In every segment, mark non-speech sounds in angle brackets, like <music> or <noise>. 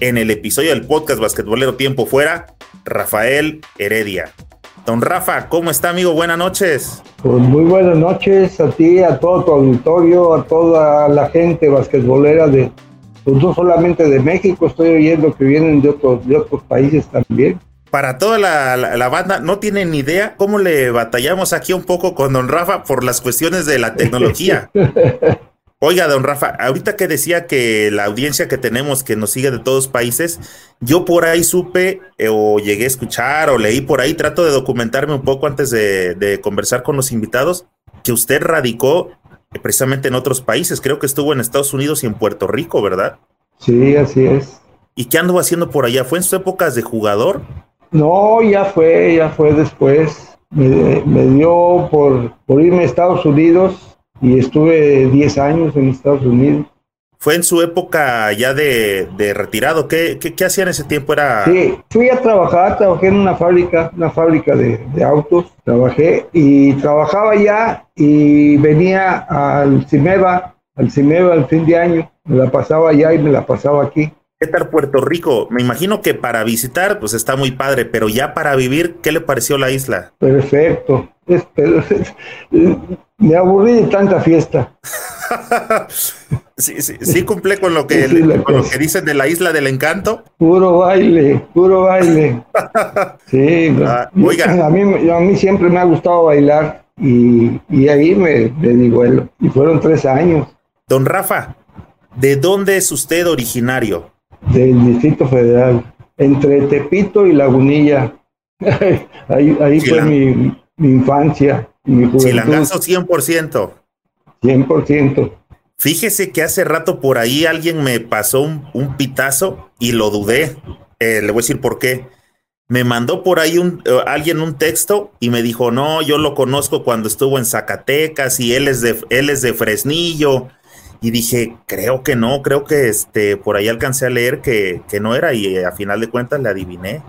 en el episodio del podcast Basquetbolero Tiempo Fuera, Rafael Heredia. Don Rafa, ¿cómo está amigo? Buenas noches. Pues muy buenas noches a ti, a todo tu auditorio, a toda la gente basquetbolera de, pues no solamente de México, estoy oyendo que vienen de otros, de otros países también. Para toda la, la, la banda, no tienen ni idea cómo le batallamos aquí un poco con don Rafa por las cuestiones de la tecnología. <laughs> Oiga, don Rafa, ahorita que decía que la audiencia que tenemos que nos sigue de todos países, yo por ahí supe eh, o llegué a escuchar o leí por ahí, trato de documentarme un poco antes de, de conversar con los invitados, que usted radicó precisamente en otros países, creo que estuvo en Estados Unidos y en Puerto Rico, ¿verdad? Sí, así es. ¿Y qué anduvo haciendo por allá? ¿Fue en sus épocas de jugador? No, ya fue, ya fue después. Me, me dio por, por irme a Estados Unidos y estuve 10 años en Estados Unidos. Fue en su época ya de, de retirado. ¿Qué, ¿Qué, qué, hacía en ese tiempo? Era... Sí, fui a trabajar, trabajé en una fábrica, una fábrica de, de autos, trabajé y trabajaba ya y venía al CIMEVA, al CIMEVA al fin de año, me la pasaba allá y me la pasaba aquí. ¿Qué tal Puerto Rico? Me imagino que para visitar, pues está muy padre, pero ya para vivir, ¿qué le pareció la isla? Perfecto. Es, <laughs> me aburrí de tanta fiesta. <laughs> sí, sí, sí, cumple con lo que, sí, con lo que dicen de la isla del encanto. Puro baile, puro baile. <laughs> Sí, ah, oiga. A mí, a mí siempre me ha gustado bailar y, y ahí me, me di vuelo. Y fueron tres años. Don Rafa, ¿de dónde es usted originario? Del Distrito Federal, entre Tepito y Lagunilla. <laughs> ahí ahí fue mi, mi infancia. Chilangazo 100%. 100%. Fíjese que hace rato por ahí alguien me pasó un, un pitazo y lo dudé. Eh, le voy a decir por qué. Me mandó por ahí un, uh, alguien un texto y me dijo, no, yo lo conozco cuando estuvo en Zacatecas y él es de, él es de Fresnillo. Y dije, creo que no, creo que este, por ahí alcancé a leer que, que no era y eh, a final de cuentas le adiviné.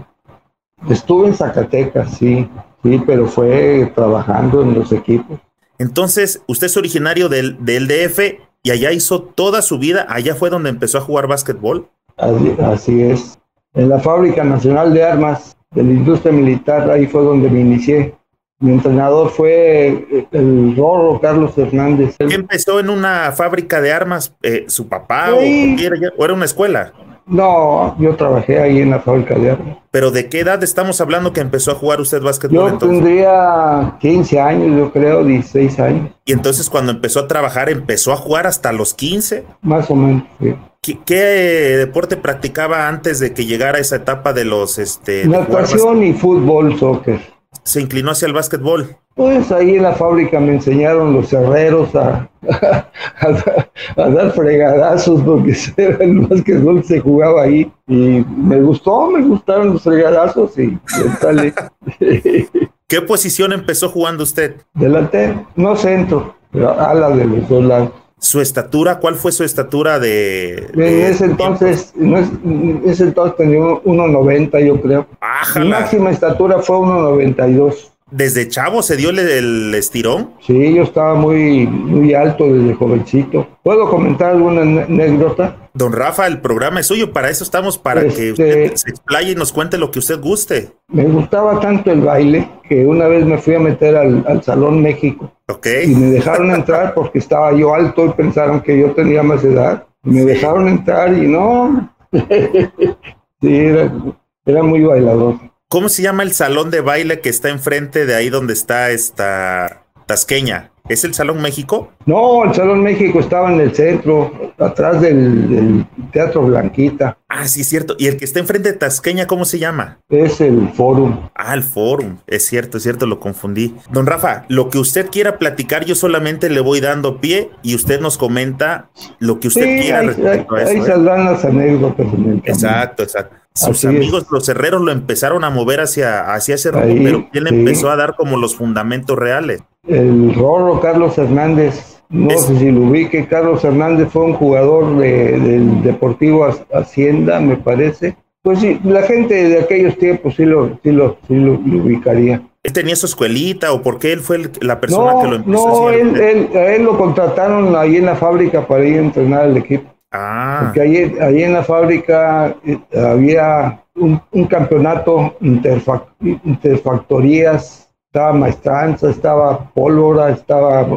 Estuve en Zacatecas, sí. Sí, pero fue trabajando en los equipos. Entonces, usted es originario del, del DF y allá hizo toda su vida, allá fue donde empezó a jugar básquetbol. Así, así es. En la Fábrica Nacional de Armas de la Industria Militar, ahí fue donde me inicié. Mi entrenador fue el Rorro Carlos Hernández. ¿Qué empezó en una fábrica de armas? Eh, ¿Su papá sí. o, o era una escuela? No, yo trabajé ahí en la fábrica de armas. ¿Pero de qué edad estamos hablando que empezó a jugar usted básquetbol? Yo entonces? tendría 15 años, yo creo, 16 años. ¿Y entonces cuando empezó a trabajar, empezó a jugar hasta los 15? Más o menos, sí. ¿Qué, qué deporte practicaba antes de que llegara esa etapa de los... Este, Natación y fútbol, soccer. ¿Se inclinó hacia el básquetbol? Pues ahí en la fábrica me enseñaron los herreros a, <laughs> a, a dar fregadazos porque era <laughs> el básquetbol se jugaba ahí y me gustó, me gustaron los fregadazos y, y <laughs> ¿Qué posición empezó jugando usted? Delantero, no centro, pero ala de los dos lados. ¿Su estatura? ¿Cuál fue su estatura de...? de en ese entonces, en ese entonces tenía 1.90 yo creo. Ájala. Mi máxima estatura fue 1.92. ¿Desde chavo se dio el, el, estirón? Sí, yo estaba muy, muy alto desde jovencito. ¿Puedo comentar alguna anécdota? Don Rafa, el programa es suyo, para eso estamos, para este, que usted se explaye y nos cuente lo que usted guste. Me gustaba tanto el baile que una vez me fui a meter al, al Salón México. Y me dejaron entrar porque estaba yo alto y pensaron que yo tenía más edad. Me dejaron entrar y no. <laughs> sí, era, era muy bailador. ¿Cómo se llama el salón de baile que está enfrente de ahí donde está esta Tasqueña? ¿Es el Salón México? No, el Salón México estaba en el centro, atrás del, del, Teatro Blanquita. Ah, sí, es cierto. ¿Y el que está enfrente de Tasqueña, cómo se llama? Es el Fórum. Ah, el Fórum. Es cierto, es cierto, lo confundí. Don Rafa, lo que usted quiera platicar, yo solamente le voy dando pie y usted nos comenta lo que usted sí, quiera ahí, respecto ahí, a eso. Ahí ¿eh? saldrán las anécdotas. Exacto, exacto. Sus amigos, los herreros, lo empezaron a mover hacia, hacia ese rumbo, pero él empezó a dar como los fundamentos reales. El Rorro Carlos Hernández, no sé si lo ubique, Carlos Hernández fue un jugador del Deportivo Hacienda, me parece. Pues sí, la gente de aquellos tiempos sí lo, sí lo, sí lo, ubicaría. ¿Él tenía su escuelita o por qué él fue la persona que lo empezó no, a él, él, a él lo contrataron ahí en la fábrica para ir a entrenar al equipo. Ah. Porque ahí, ahí en la fábrica eh, había un, campeonato interfactorías, estaba maestranza, estaba pólvora, estaba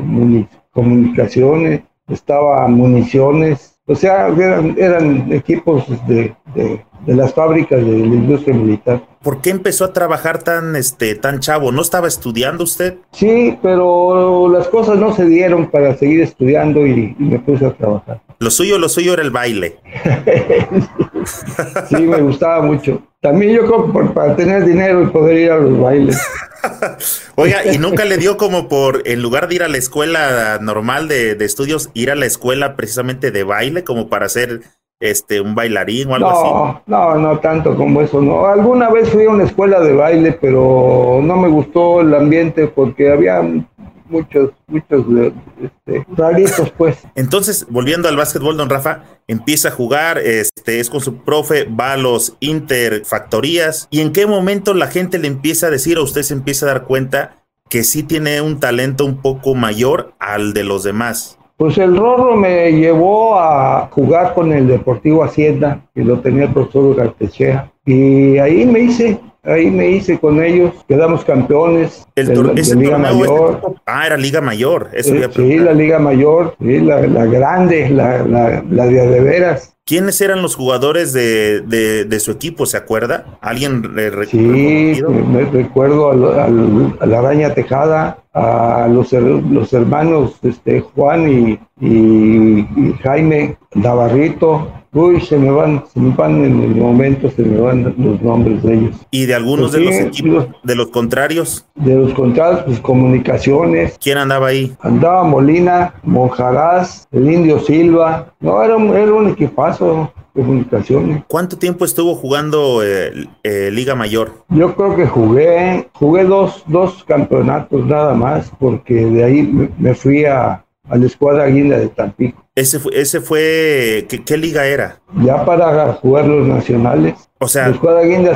comunicaciones, estaba municiones, o sea, eran, eran equipos de, de, de, las fábricas de la industria militar. ¿Por qué empezó a trabajar tan, este, tan chavo? ¿No estaba estudiando usted? Sí, pero las cosas no se dieron para seguir estudiando y me puse a trabajar. Lo suyo, lo suyo era el baile. <laughs> sí, me gustaba mucho. También yo para tener dinero y poder ir a los bailes. <laughs> Oiga, ¿y nunca le dio como por, en lugar de ir a la escuela normal de, estudios, ir a la escuela precisamente de baile, como para ser este, un bailarín o algo así? No, no tanto como eso, no. Alguna vez fui a una escuela de baile, pero no me gustó el ambiente porque había muchos, muchos este, raritos, pues. Entonces, volviendo al básquetbol, don Rafa, empieza a jugar, este, es con su profe, va a los interfactorías. ¿Y en qué momento la gente le empieza a decir o usted se empieza a dar cuenta que sí tiene un talento un poco mayor al de los demás? Pues el Rorro me llevó a jugar con el Deportivo Hacienda, que lo tenía el profesor Gartechea, y ahí me hice ahí me hice con ellos, quedamos campeones el de, Liga Mayor. ah, era Liga Mayor, eso eh, Sí, la Liga Mayor, sí, la, grande, la, la, la de veras. ¿Quiénes eran los jugadores de, de, su equipo? ¿Se acuerda? ¿Alguien recuerda? Sí, me recuerdo a la Araña Tejada, a los, los hermanos este, Juan y, y, Jaime Navarrito. Uy, se me van, se me van en el momento, se me van los nombres de ellos. ¿Y de algunos de los equipos, de los contrarios? De los contrarios, pues comunicaciones. ¿Quién andaba ahí? Andaba Molina, Monjaraz, el Indio Silva. No, era, era un equipazo comunicaciones. ¿Cuánto tiempo estuvo jugando eh, eh, Liga Mayor? Yo creo que jugué, jugué dos, dos campeonatos nada más, porque de ahí me, fui a, a, la escuadra guinda de Tampico. Ese fue, ese fue ¿qué, liga era? Ya para jugar los nacionales. O sea, la escuadra guinda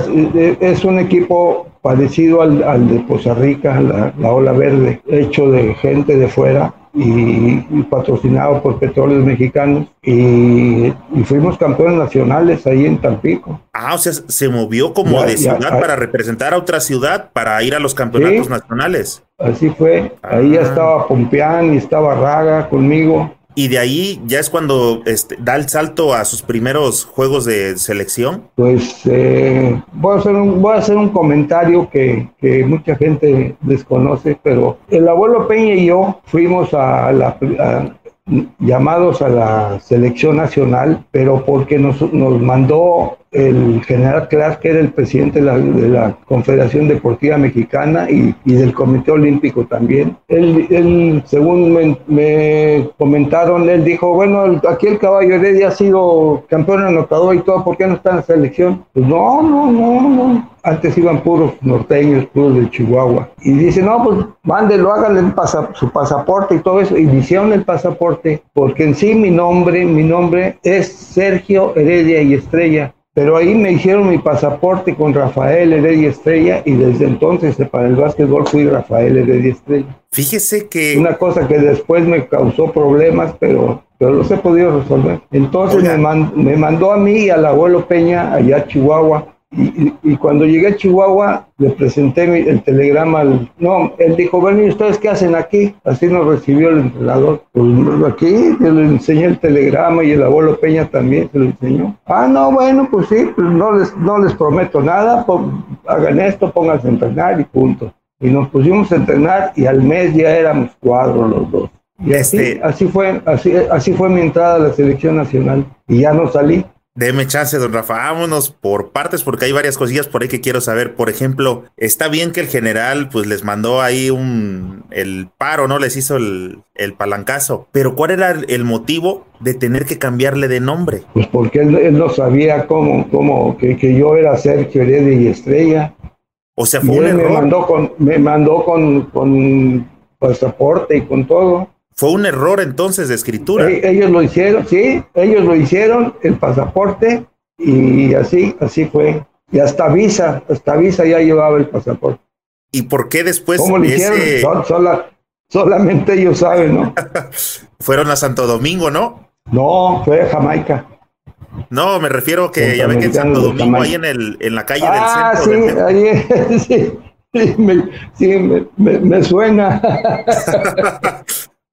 es, un equipo parecido al, al de Poza Rica, la, la Ola Verde, hecho de gente de fuera y, patrocinado por Petróleos Mexicanos y, fuimos campeones nacionales ahí en Tampico. Ah, o sea, se movió como de ciudad para representar a otra ciudad para ir a los campeonatos nacionales. Así fue, ahí ya ah. estaba Pompeán y estaba Raga conmigo y de ahí ya es cuando este, da el salto a sus primeros juegos de selección. Pues eh, voy, a hacer un, voy a hacer un comentario que, que, mucha gente desconoce, pero el abuelo Peña y yo fuimos a la, llamados a la selección nacional, pero porque nos, nos mandó el general Clark, que era el presidente de la, Confederación Deportiva Mexicana y, del Comité Olímpico también. Él, según me, comentaron, él dijo, bueno, aquí el caballo Heredia ha sido campeón anotador y todo, ¿por qué no está en la selección? Pues no, no, no, no. Antes iban puros norteños, puros de Chihuahua. Y dice, no, pues mándelo, háganle su pasaporte y todo eso. Y hicieron el pasaporte, porque en sí mi nombre, mi nombre es Sergio Heredia y Estrella. Pero ahí me hicieron mi pasaporte con Rafael Heredia Estrella y desde entonces para el básquetbol fui Rafael Heredia Estrella. Fíjese que... Una cosa que después me causó problemas, pero, pero los he podido resolver. Entonces me, me, mandó a mí y al abuelo Peña allá a Chihuahua y, cuando llegué a Chihuahua, le presenté el telegrama al... No, él dijo, bueno, ¿y ustedes qué hacen aquí? Así nos recibió el entrenador. Pues aquí le enseñé el telegrama y el abuelo Peña también se lo enseñó. Ah, no, bueno, pues sí, pues no les, no les prometo nada, hagan esto, pónganse a entrenar y punto. Y nos pusimos a entrenar y al mes ya éramos cuadros los dos. Y así, este así, fue, así, así fue mi entrada a la selección nacional. Y ya no salí Deme chance, don Rafa. Vámonos por partes porque hay varias cosillas por ahí que quiero saber. Por ejemplo, está bien que el general pues les mandó ahí un el paro, ¿no? Les hizo el, el palancazo. Pero ¿cuál era el, motivo de tener que cambiarle de nombre? Pues porque él, no sabía cómo, cómo, que, que, yo era Sergio Heredia y Estrella. O sea, fue un error. Me mandó con, me mandó con, con pasaporte y con todo. Fue un error entonces de escritura. Ellos lo hicieron, sí, ellos lo hicieron, el pasaporte, y así, así fue. Y hasta visa, hasta visa ya llevaba el pasaporte. ¿Y por qué después? ¿Cómo lo hicieron? solamente ellos saben, ¿no? <laughs> Fueron a Santo Domingo, ¿no? No, fue a Jamaica. No, me refiero que ya ven que en Santo Domingo, ahí en, el, en la calle ah, del centro. Sí, ahí, <laughs> sí, sí, me, sí me, me suena. <laughs>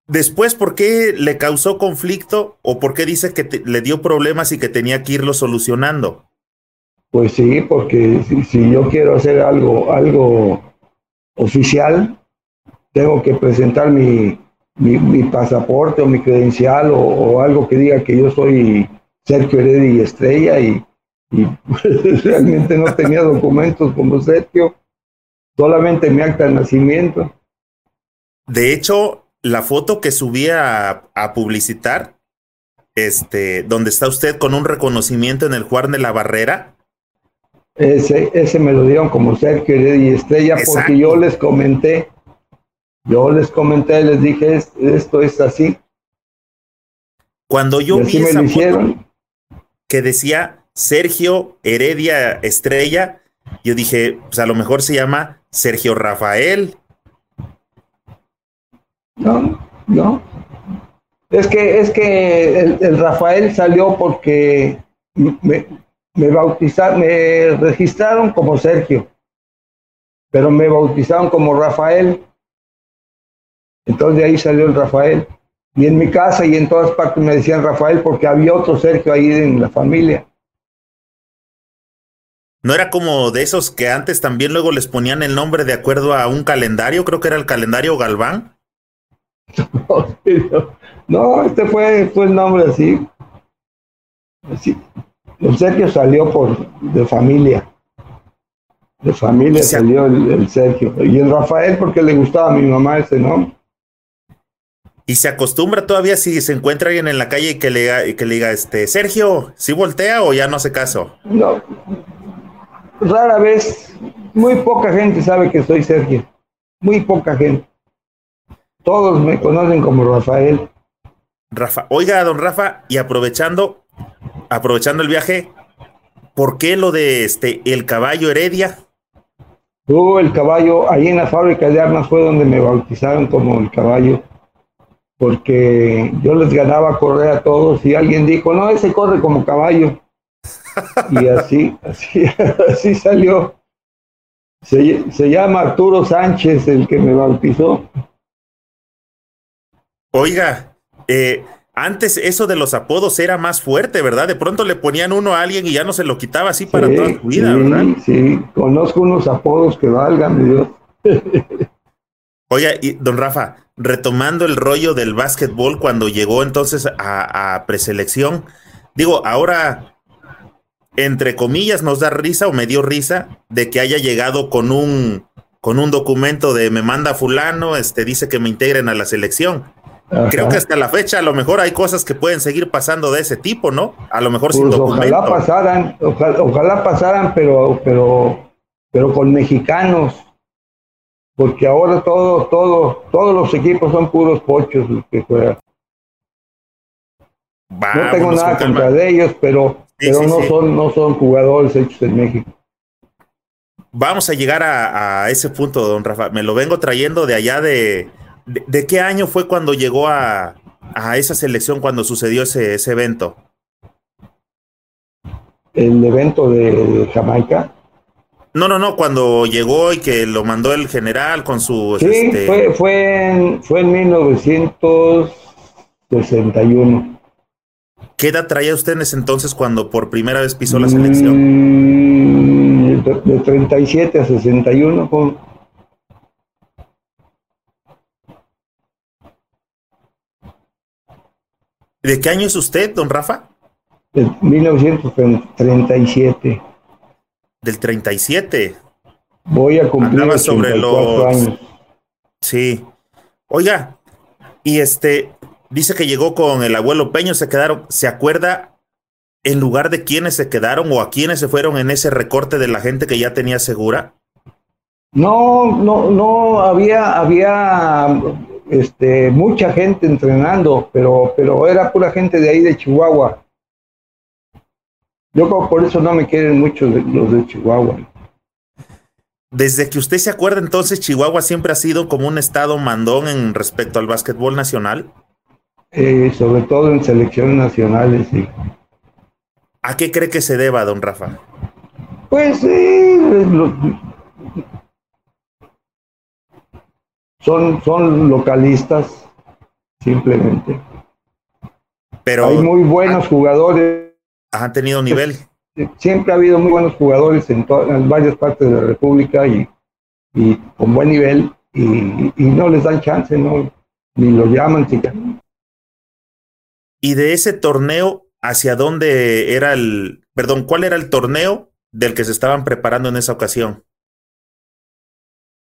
Después, ¿por qué le causó conflicto o por qué dice que le dio problemas y que tenía que irlo solucionando? Pues sí, porque si, yo quiero hacer algo, algo oficial, tengo que presentar mi, mi, pasaporte o mi credencial o, algo que diga que yo soy Sergio Heredia y Estrella y, y <laughs> realmente no tenía documentos como Sergio, solamente mi acta de nacimiento. De hecho, la foto que subí a, publicitar, este, donde está usted con un reconocimiento en el Juan de la Barrera. Ese, ese me lo dieron como Sergio y Estrella porque yo les comenté, yo les comenté, les dije, esto es así. Cuando yo vi esa foto que decía Sergio Heredia Estrella, yo dije, pues a lo mejor se llama Sergio Rafael no, no. Es que, es que el, Rafael salió porque me, me bautizaron, me registraron como Sergio, pero me bautizaron como Rafael. Entonces ahí salió el Rafael. Y en mi casa y en todas partes me decían Rafael porque había otro Sergio ahí en la familia. ¿No era como de esos que antes también luego les ponían el nombre de acuerdo a un calendario? Creo que era el calendario Galván. <laughs> No, este fue, fue el nombre así. así. El Sergio salió por de familia. De familia salió el, Sergio. Y el Rafael porque le gustaba a mi mamá ese nombre. ¿Y se acostumbra todavía si se encuentra alguien en la calle y que le, que le diga, este, Sergio, ¿sí voltea o ya no hace caso? No. Rara vez, muy poca gente sabe que soy Sergio. Muy poca gente. Todos me conocen como Rafael. Rafa, oiga, don Rafa, y aprovechando, aprovechando el viaje, ¿por qué lo de este el caballo Heredia? Uh, el caballo, ahí en la fábrica de armas fue donde me bautizaron como el caballo, porque yo les ganaba a correr a todos y alguien dijo, no, ese corre como caballo. y <laughs> así, así, <laughs> así salió. Se, se llama Arturo Sánchez el que me bautizó. Oiga, eh, antes eso de los apodos era más fuerte, ¿verdad? De pronto le ponían uno a alguien y ya no se lo quitaba así para toda su vida, ¿verdad? Sí, conozco unos apodos que valgan, Dios. Oiga, y don Rafa, retomando el rollo del básquetbol cuando llegó entonces a, a preselección, digo, ahora entre comillas nos da risa o me dio risa de que haya llegado con un con un documento de me manda fulano, este dice que me integren a la selección. Creo que hasta la fecha a lo mejor hay cosas que pueden seguir pasando de ese tipo, ¿no? A lo mejor sin pues documento. Ojalá pasaran, ojalá, pasaran, pero, pero, pero con mexicanos, porque ahora todo, todo, todos los equipos son puros pochos que no tengo nada contra de ellos, pero, pero no son, no son jugadores hechos en México. Vamos a llegar a, a ese punto, don Rafa. Me lo vengo trayendo de allá de, ¿De, qué año fue cuando llegó a, esa selección, cuando sucedió ese, ese evento? El evento de Jamaica. No, no, no, cuando llegó y que lo mandó el general con su... Sí, este... fue, fue, en, fue en 1961. ¿Qué edad traía usted en ese entonces cuando por primera vez pisó la selección? Mm, de, de 37 a 61. Con... ¿De qué año es usted, don Rafa? Del 1937. Del 37. Voy a cumplir Andaba sobre los años. Sí. Oiga, y este dice que llegó con el abuelo Peño, se quedaron, ¿se acuerda en lugar de quiénes se quedaron o a quiénes se fueron en ese recorte de la gente que ya tenía segura? No, no, no, había, había este, mucha gente entrenando, pero, pero era pura gente de ahí de Chihuahua. Yo creo por eso no me quieren mucho los de Chihuahua. Desde que usted se acuerda, entonces Chihuahua siempre ha sido como un estado mandón en respecto al básquetbol nacional. Eh, sobre todo en selecciones nacionales, sí. ¿A qué cree que se deba, don Rafa? Pues sí, son, son localistas, simplemente. Pero hay muy buenos jugadores. Han tenido nivel siempre ha habido muy buenos jugadores en, en varias partes de la República y, y con buen nivel y, y, no les dan chance, no, ni los llaman siquiera. ¿Y de ese torneo hacia dónde era el, perdón, cuál era el torneo del que se estaban preparando en esa ocasión?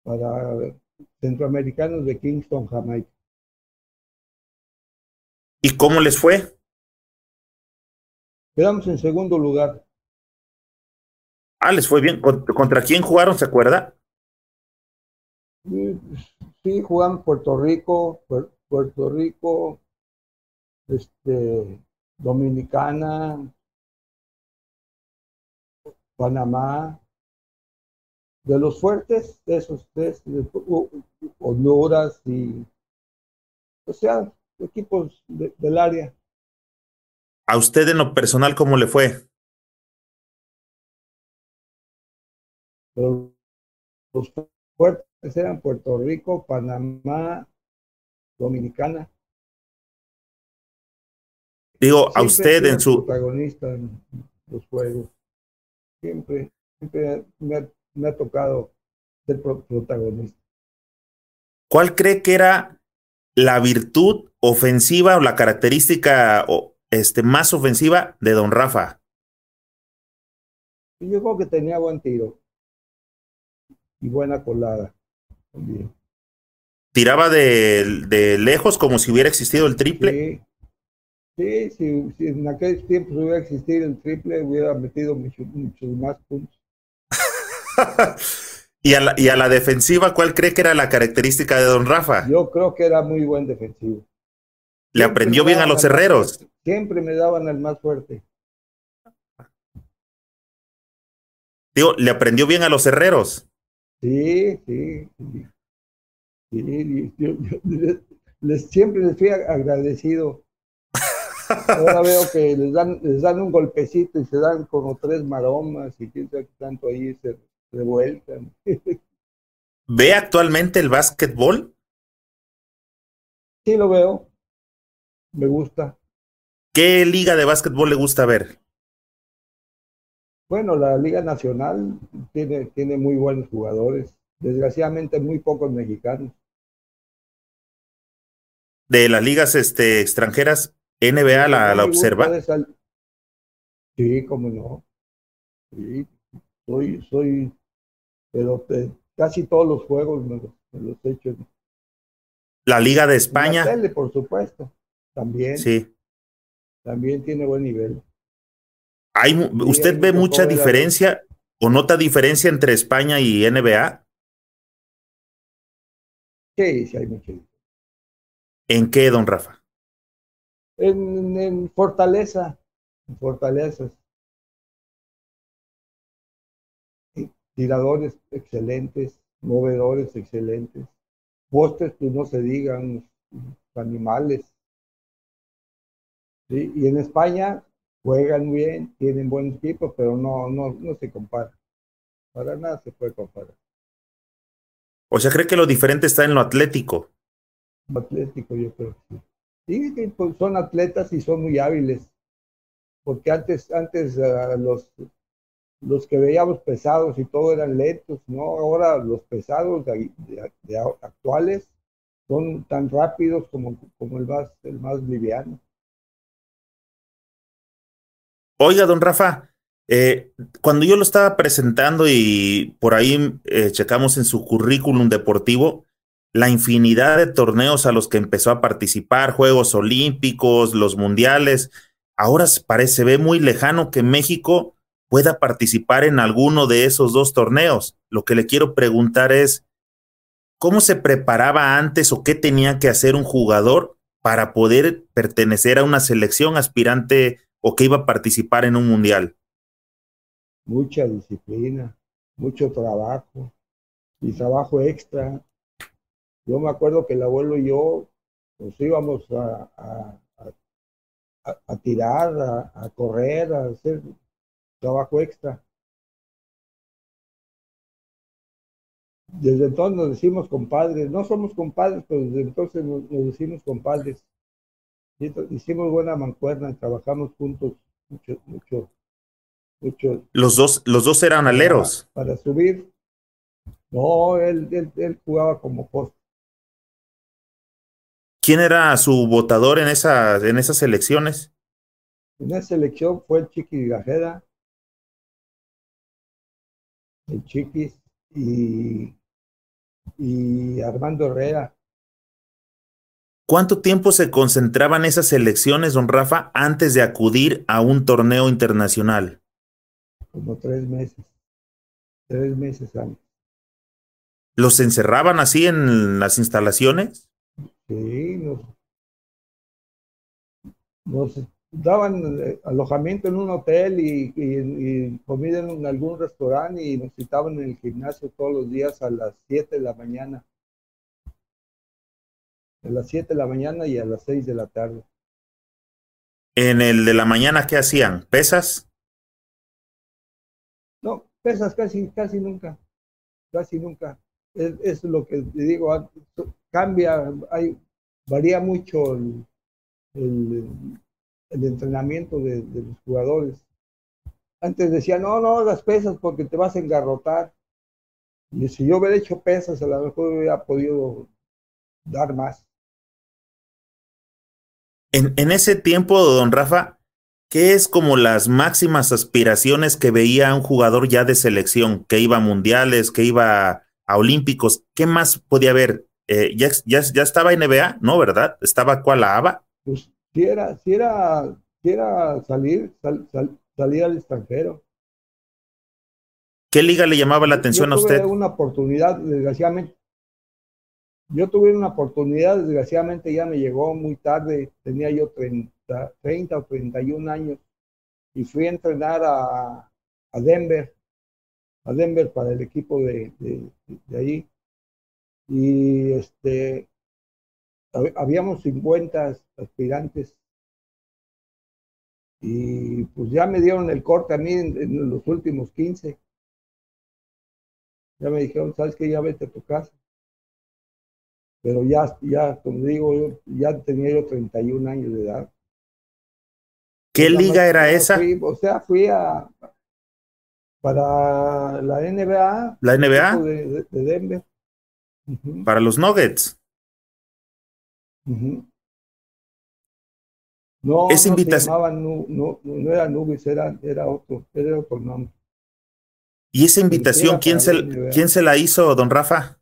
Para centroamericanos de Kingston, Jamaica. ¿Y cómo les fue? Quedamos en segundo lugar. Ah, les fue bien. ¿Contra quién jugaron, se acuerda? Sí, jugaron Puerto Rico, Puerto Rico, este, Dominicana, Panamá. De los fuertes, de esos tres, Honduras y, o sea, equipos del área. ¿A usted en lo personal cómo le fue? los fuertes eran Puerto Rico, Panamá, Dominicana. Digo, a usted en su... Protagonista en los juegos. Siempre, siempre me, ha tocado ser protagonista. ¿Cuál cree que era la virtud ofensiva o la característica este, más ofensiva de don Rafa? Yo creo que tenía buen tiro y buena colada también. ¿Tiraba de, de lejos como si hubiera existido el triple? Sí, sí si, en aquel tiempo hubiera existido el triple, hubiera metido muchos más puntos. <laughs> ¿Y, a la, ¿Y a la defensiva cuál cree que era la característica de don Rafa? Yo creo que era muy buen defensivo. ¿Le aprendió bien a los herreros? Siempre me daban el más fuerte. Digo, ¿le aprendió bien a los herreros? Sí, sí. sí, les, siempre les fui agradecido. Ahora <laughs> veo que les dan, les dan un golpecito y se dan como tres maromas y quién sabe tanto ahí se revuelcan. ¿Ve actualmente el básquetbol? Sí, lo veo. Me gusta. ¿Qué liga de básquetbol le gusta ver? Bueno, la Liga Nacional tiene, tiene muy buenos jugadores. Desgraciadamente, muy pocos mexicanos. De las ligas este, extranjeras, NBA la, la observa. Sí, cómo no. Sí, soy, soy, pero casi todos los juegos me los, he hecho. La Liga de España. La tele, por supuesto, también. Sí. También tiene buen nivel. ¿Usted ve mucha diferencia o nota diferencia entre España y NBA? Sí, sí hay mucha diferencia. ¿En qué, don Rafa? En, fortaleza, en fortalezas. Tiradores excelentes, movedores excelentes, postes, pues no se digan, animales. ¿Sí? Y en España, juegan bien, tienen buen equipo, pero no, no, no se compara. Para nada se puede comparar. O sea, ¿cree que lo diferente está en lo atlético? Lo atlético, yo creo que sí. Sí, pues, son atletas y son muy hábiles. Porque antes, antes uh, los, los que veíamos pesados y todo eran lentos, ¿no? Ahora los pesados actuales son tan rápidos como, como el, más, el más liviano. Oiga, don Rafa, eh, cuando yo lo estaba presentando y por ahí eh, checamos en su currículum deportivo, la infinidad de torneos a los que empezó a participar, Juegos Olímpicos, los Mundiales, ahora parece, ve muy lejano que México pueda participar en alguno de esos dos torneos. Lo que le quiero preguntar es, ¿cómo se preparaba antes o qué tenía que hacer un jugador para poder pertenecer a una selección aspirante o que iba a participar en un mundial? Mucha disciplina, mucho trabajo y trabajo extra. Yo me acuerdo que el abuelo y yo nos íbamos a, a, tirar, a, correr, a hacer trabajo extra. Desde entonces nos decimos compadres, no somos compadres, pero desde entonces nos, decimos compadres. Hicimos buena mancuerna, trabajamos juntos mucho, mucho, mucho. Los dos, los dos eran aleros. Para, subir. No, él, él, él jugaba como poste. ¿Quién era su votador en, esa, en esas elecciones? En esa elección fue el Chiqui Gajeda, el Chiquis y, y Armando Herrera. ¿Cuánto tiempo se concentraban esas elecciones, don Rafa, antes de acudir a un torneo internacional? Como tres meses. Tres meses antes. ¿Los encerraban así en las instalaciones? Sí, nos, daban eh, alojamiento en un hotel y, comida en algún restaurante y nos citaban en el gimnasio todos los días a las 7 de la mañana. A las 7 de la mañana y a las 6 de la tarde. ¿En el de la mañana qué hacían? ¿Pesas? No, pesas casi, casi nunca. Casi nunca. Es, es lo que te digo, cambia, hay, varía mucho el, el, entrenamiento de, los jugadores. Antes decía, no, no hagas pesas porque te vas a engarrotar. Y si yo hubiera hecho pesas, a lo mejor hubiera podido dar más. En, en ese tiempo, don Rafa, ¿qué es como las máximas aspiraciones que veía un jugador ya de selección, que iba a mundiales, que iba a olímpicos? ¿Qué más podía haber? Eh, ya, ya, ya estaba NBA, ¿no? ¿Verdad? ¿Estaba cuál la ABA? Pues si era, si era, si era salir, salir al extranjero. ¿Qué liga le llamaba la atención yo a usted? Tuve una oportunidad, desgraciadamente. Yo tuve una oportunidad, desgraciadamente ya me llegó muy tarde, tenía yo 30, 30 o 31 años, y fui a entrenar a, a Denver, a Denver para el equipo de, de, de ahí y este, habíamos 50 aspirantes y pues ya me dieron el corte a mí en, los últimos 15. Ya me dijeron, sabes que ya vete a tu casa. Pero ya, ya, como digo, ya tenía yo 31 años de edad. ¿Qué liga era esa? o sea, fui a para la NBA. La NBA. de Denver. Para los Nuggets. No, Esa no invitación. No, no, no, era Nuggets, era, era, otro, era otro nombre. ¿Y esa invitación quién se, quién se la hizo, don Rafa?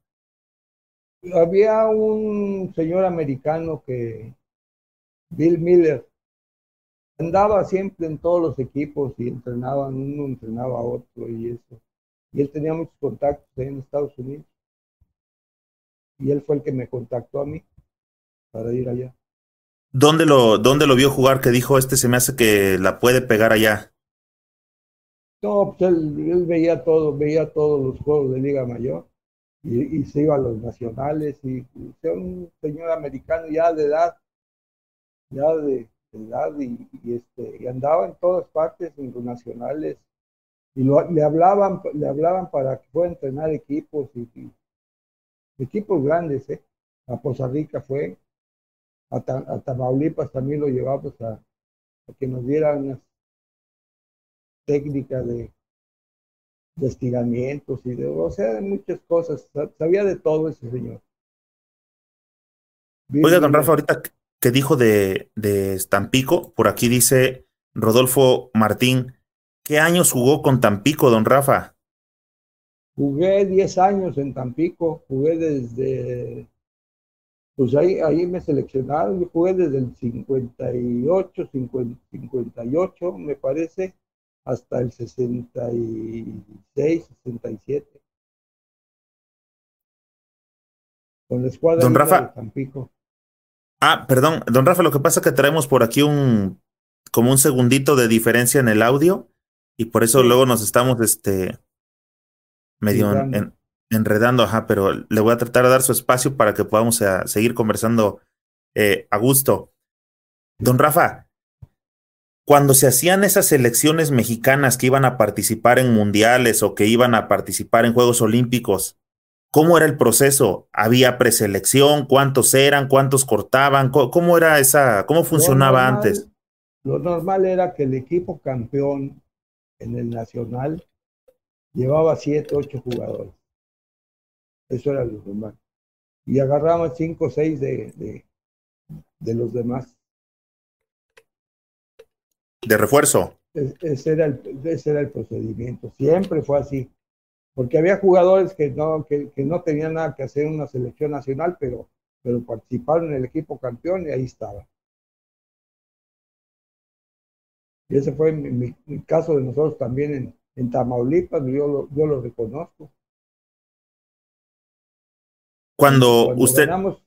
Había un señor americano que, Bill Miller, andaba siempre en todos los equipos y entrenaban, uno entrenaba a otro y eso. Y él tenía muchos contactos en Estados Unidos y él fue el que me contactó a mí para ir allá. ¿Dónde lo, dónde lo vio jugar que dijo este se me hace que la puede pegar allá? No, pues él, veía todo, veía todos los juegos de Liga Mayor y, se iba a los nacionales y, fue un señor americano ya de edad, ya de, edad y, este y andaba en todas partes en los nacionales y le hablaban le hablaban para que fuera a entrenar equipos y, equipos grandes, ¿eh? A Poza Rica fue, a, Tamaulipas también lo llevamos a, que nos dieran unas técnicas de, estiramientos y de, o sea, de muchas cosas. Sabía de todo ese señor. Oiga, don Rafa, ahorita que dijo de, de Estampico, por aquí dice Rodolfo Martín, ¿qué años jugó con Tampico, don Rafa? Jugué 10 años en Tampico, jugué desde, pues ahí, ahí me seleccionaron, yo jugué desde el 58, 58 me parece, hasta el 66, 67. Con la escuadra don Rafa, de Tampico. Ah, perdón, don Rafa, lo que pasa es que traemos por aquí un como un segundito de diferencia en el audio y por eso luego nos estamos este medio enredando, ajá, pero le voy a tratar de dar su espacio para que podamos eh, seguir conversando eh, a gusto. Don Rafa, cuando se hacían esas elecciones mexicanas que iban a participar en mundiales o que iban a participar en Juegos Olímpicos, ¿cómo era el proceso? ¿Había preselección? ¿Cuántos eran? ¿Cuántos cortaban? ¿Cómo, era esa, cómo funcionaba antes? Lo normal era que el equipo campeón en el nacional llevaba siete, ocho jugadores. Eso era lo normal. Y agarraba cinco o seis de, de, los demás. ¿De refuerzo? ese, era el, ese era el procedimiento. Siempre fue así. Porque había jugadores que no, que, que no tenían nada que hacer en una selección nacional, pero, pero participaron en el equipo campeón y ahí estaban. Y ese fue mi, caso de nosotros también en, en Tamaulipas, yo lo, yo lo reconozco. Cuando, usted... Ganamos,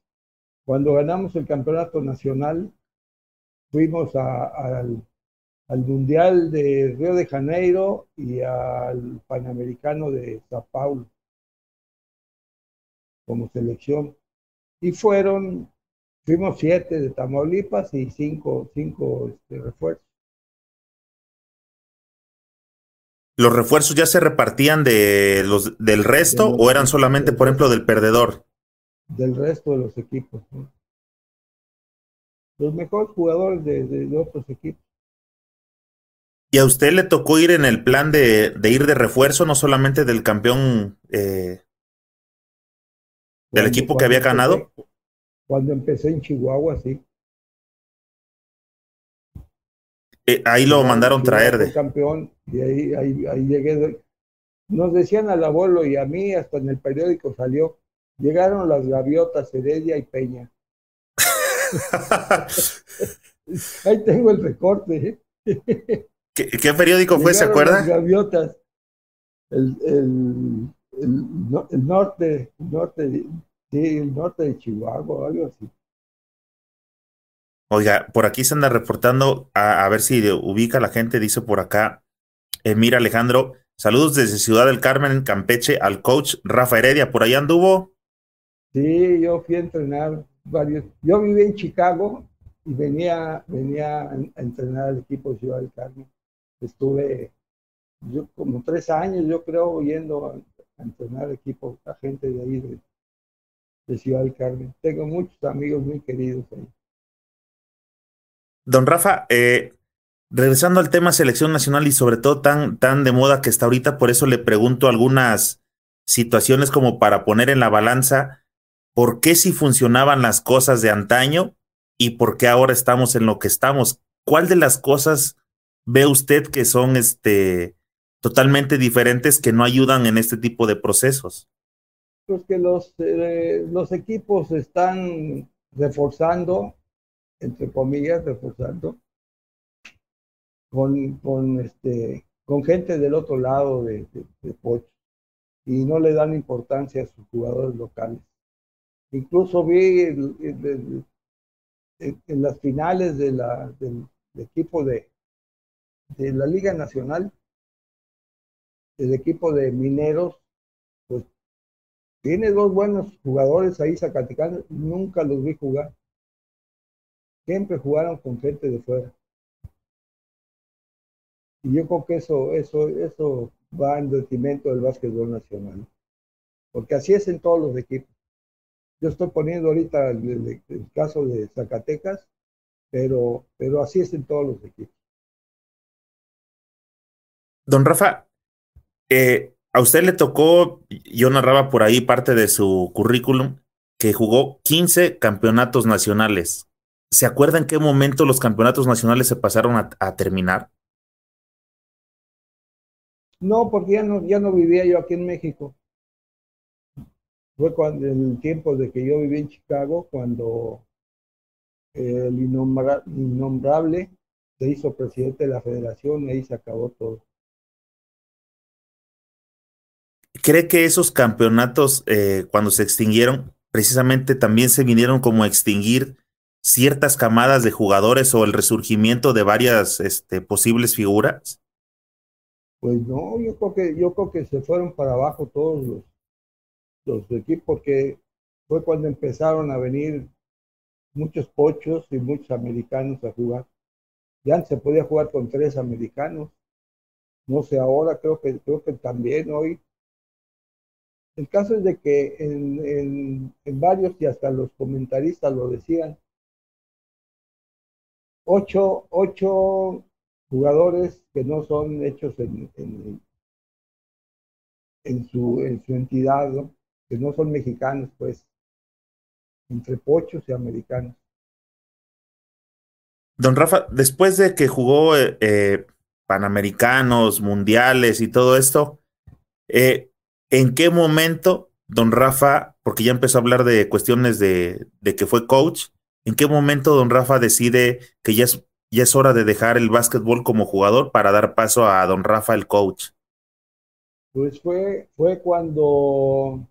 cuando ganamos el campeonato nacional, fuimos al, al Mundial de Río de Janeiro y al Panamericano de Sao Paulo como selección. Y fueron, fuimos siete de Tamaulipas y cinco, cinco este, refuerzos. ¿Los refuerzos ya se repartían de los, del resto o eran solamente, por ejemplo, del perdedor? Del resto de los equipos. Los mejores jugadores de, otros equipos. ¿Y a usted le tocó ir en el plan de, de ir de refuerzo, no solamente del campeón, eh, del equipo que había ganado? cuando empecé en Chihuahua, sí. Eh, ahí lo mandaron traer de. Campeón, y ahí, ahí, ahí llegué. Nos decían al abuelo y a mí, hasta en el periódico salió, llegaron las gaviotas Heredia y Peña. <laughs> ahí tengo el recorte. ¿eh? ¿Qué, periódico fue, se acuerda? Las gaviotas. El, el, el, norte, norte, sí, el norte de Chihuahua, algo así. Oiga, por aquí se anda reportando, a, ver si ubica la gente, dice por acá, eh, mira Alejandro, saludos desde Ciudad del Carmen, Campeche, al coach Rafa Heredia, ¿por ahí anduvo? Sí, yo fui a entrenar varios, yo viví en Chicago y venía, venía a entrenar al equipo de Ciudad del Carmen. Estuve yo como tres años, yo creo, yendo a, entrenar al equipo, a gente de ahí de, de Ciudad del Carmen. Tengo muchos amigos muy queridos ahí. Don Rafa, eh, regresando al tema selección nacional y sobre todo tan, tan de moda que está ahorita, por eso le pregunto algunas situaciones como para poner en la balanza por qué si funcionaban las cosas de antaño y por qué ahora estamos en lo que estamos. ¿Cuál de las cosas ve usted que son este, totalmente diferentes que no ayudan en este tipo de procesos? Pues que los, eh, los equipos están reforzando entre comillas, reforzando, con, con, este, con gente del otro lado de, de, Pocho y no le dan importancia a sus jugadores locales. Incluso vi en las finales del, equipo de, la Liga Nacional, el equipo de Mineros, pues tiene dos buenos jugadores ahí Zacaticanos, nunca los vi jugar siempre jugaron con gente de fuera. Y yo creo que eso, eso, eso va en detrimento del básquetbol nacional. Porque así es en todos los equipos. Yo estoy poniendo ahorita el, caso de Zacatecas, pero, pero así es en todos los equipos. Don Rafa, eh, a usted le tocó, yo narraba por ahí parte de su currículum, que jugó 15 campeonatos nacionales ¿Se acuerda en qué momento los campeonatos nacionales se pasaron a, terminar? No, porque ya no, ya no vivía yo aquí en México. Fue cuando el tiempo de que yo viví en Chicago, cuando el innombrable se hizo presidente de la federación y ahí se acabó todo. ¿Cree que esos campeonatos, eh, cuando se extinguieron, precisamente también se vinieron como a extinguir ciertas camadas de jugadores o el resurgimiento de varias este, posibles figuras? Pues no, yo creo que yo creo que se fueron para abajo todos los, los equipos porque fue cuando empezaron a venir muchos pochos y muchos americanos a jugar. Ya antes se podía jugar con tres americanos. No sé, ahora creo que creo que también hoy el caso es de que en, varios y hasta los comentaristas lo decían, ocho, ocho jugadores que no son hechos en, en, su, en su entidad, que no son mexicanos, pues, entre pochos y americanos. Don Rafa, después de que jugó eh, eh, Panamericanos, Mundiales y todo esto, eh, ¿En qué momento, don Rafa, porque ya empezó a hablar de cuestiones de, que fue coach, ¿en qué momento don Rafa decide que ya es, ya es hora de dejar el básquetbol como jugador para dar paso a don Rafa, el coach? Pues fue, fue cuando,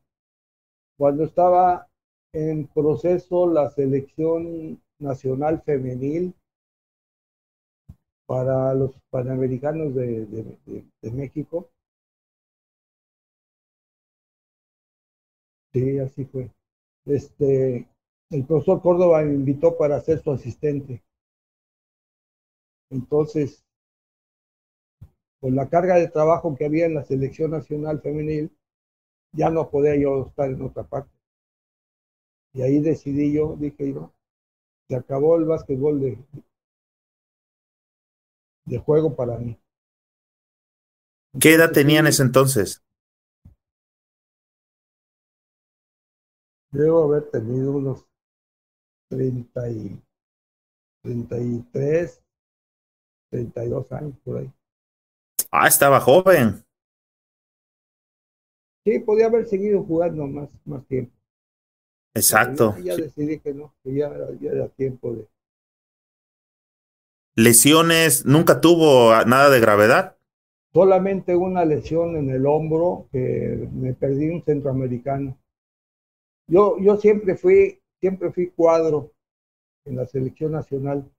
cuando estaba en proceso la selección nacional femenil para los Panamericanos de México. Sí, así fue. Este, el profesor Córdoba me invitó para ser su asistente. Entonces, con la carga de trabajo que había en la selección nacional femenil, ya no podía yo estar en otra parte. Y ahí decidí yo, dije yo, se acabó el básquetbol de, de juego para mí. ¿Qué edad tenían ese entonces? Debo haber tenido unos 30 y 33, 32 años por ahí. Ah, estaba joven. Sí, podía haber seguido jugando más, más tiempo. Exacto. Ya, decidí que no, que ya, ya era tiempo de. ¿Lesiones? ¿Nunca tuvo nada de gravedad? Solamente una lesión en el hombro que me perdí un centroamericano. Yo, yo siempre fui, siempre fui cuadro en la selección nacional.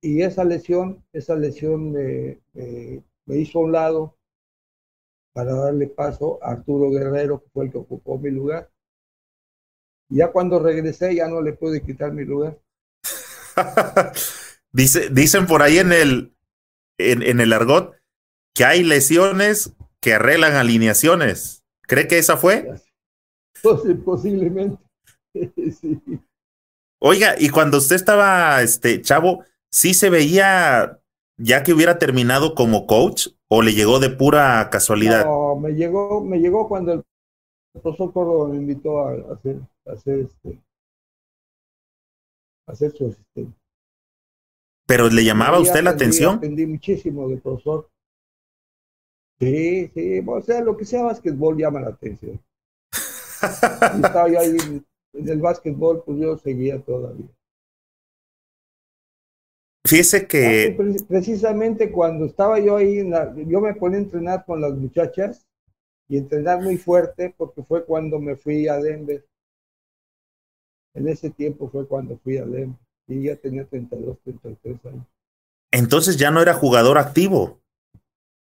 Y esa lesión, esa lesión me, me, hizo a un lado para darle paso a Arturo Guerrero, que fue el que ocupó mi lugar. Ya cuando regresé ya no le pude quitar mi lugar. <laughs> Dice, dicen por ahí en el, en, en, el argot que hay lesiones que arreglan alineaciones. ¿Cree que esa fue? posiblemente. <laughs> Oiga, y cuando usted estaba, este, chavo, ¿sí se veía ya que hubiera terminado como coach o le llegó de pura casualidad? No, me llegó, me llegó cuando el profesor Córdoba me invitó a hacer, a hacer este, a hacer su asistente. ¿Pero le llamaba a usted la atención? Aprendí muchísimo del profesor. Sí, sí, o sea, lo que sea básquetbol llama la atención <laughs> estaba yo ahí en, el básquetbol, pues yo seguía todavía. Fíjese que... Ah, precisamente cuando estaba yo ahí, yo me ponía a entrenar con las muchachas y entrenar muy fuerte porque fue cuando me fui a Denver. En ese tiempo fue cuando fui a Denver y ya tenía 32, 33 años. Entonces ya no era jugador activo.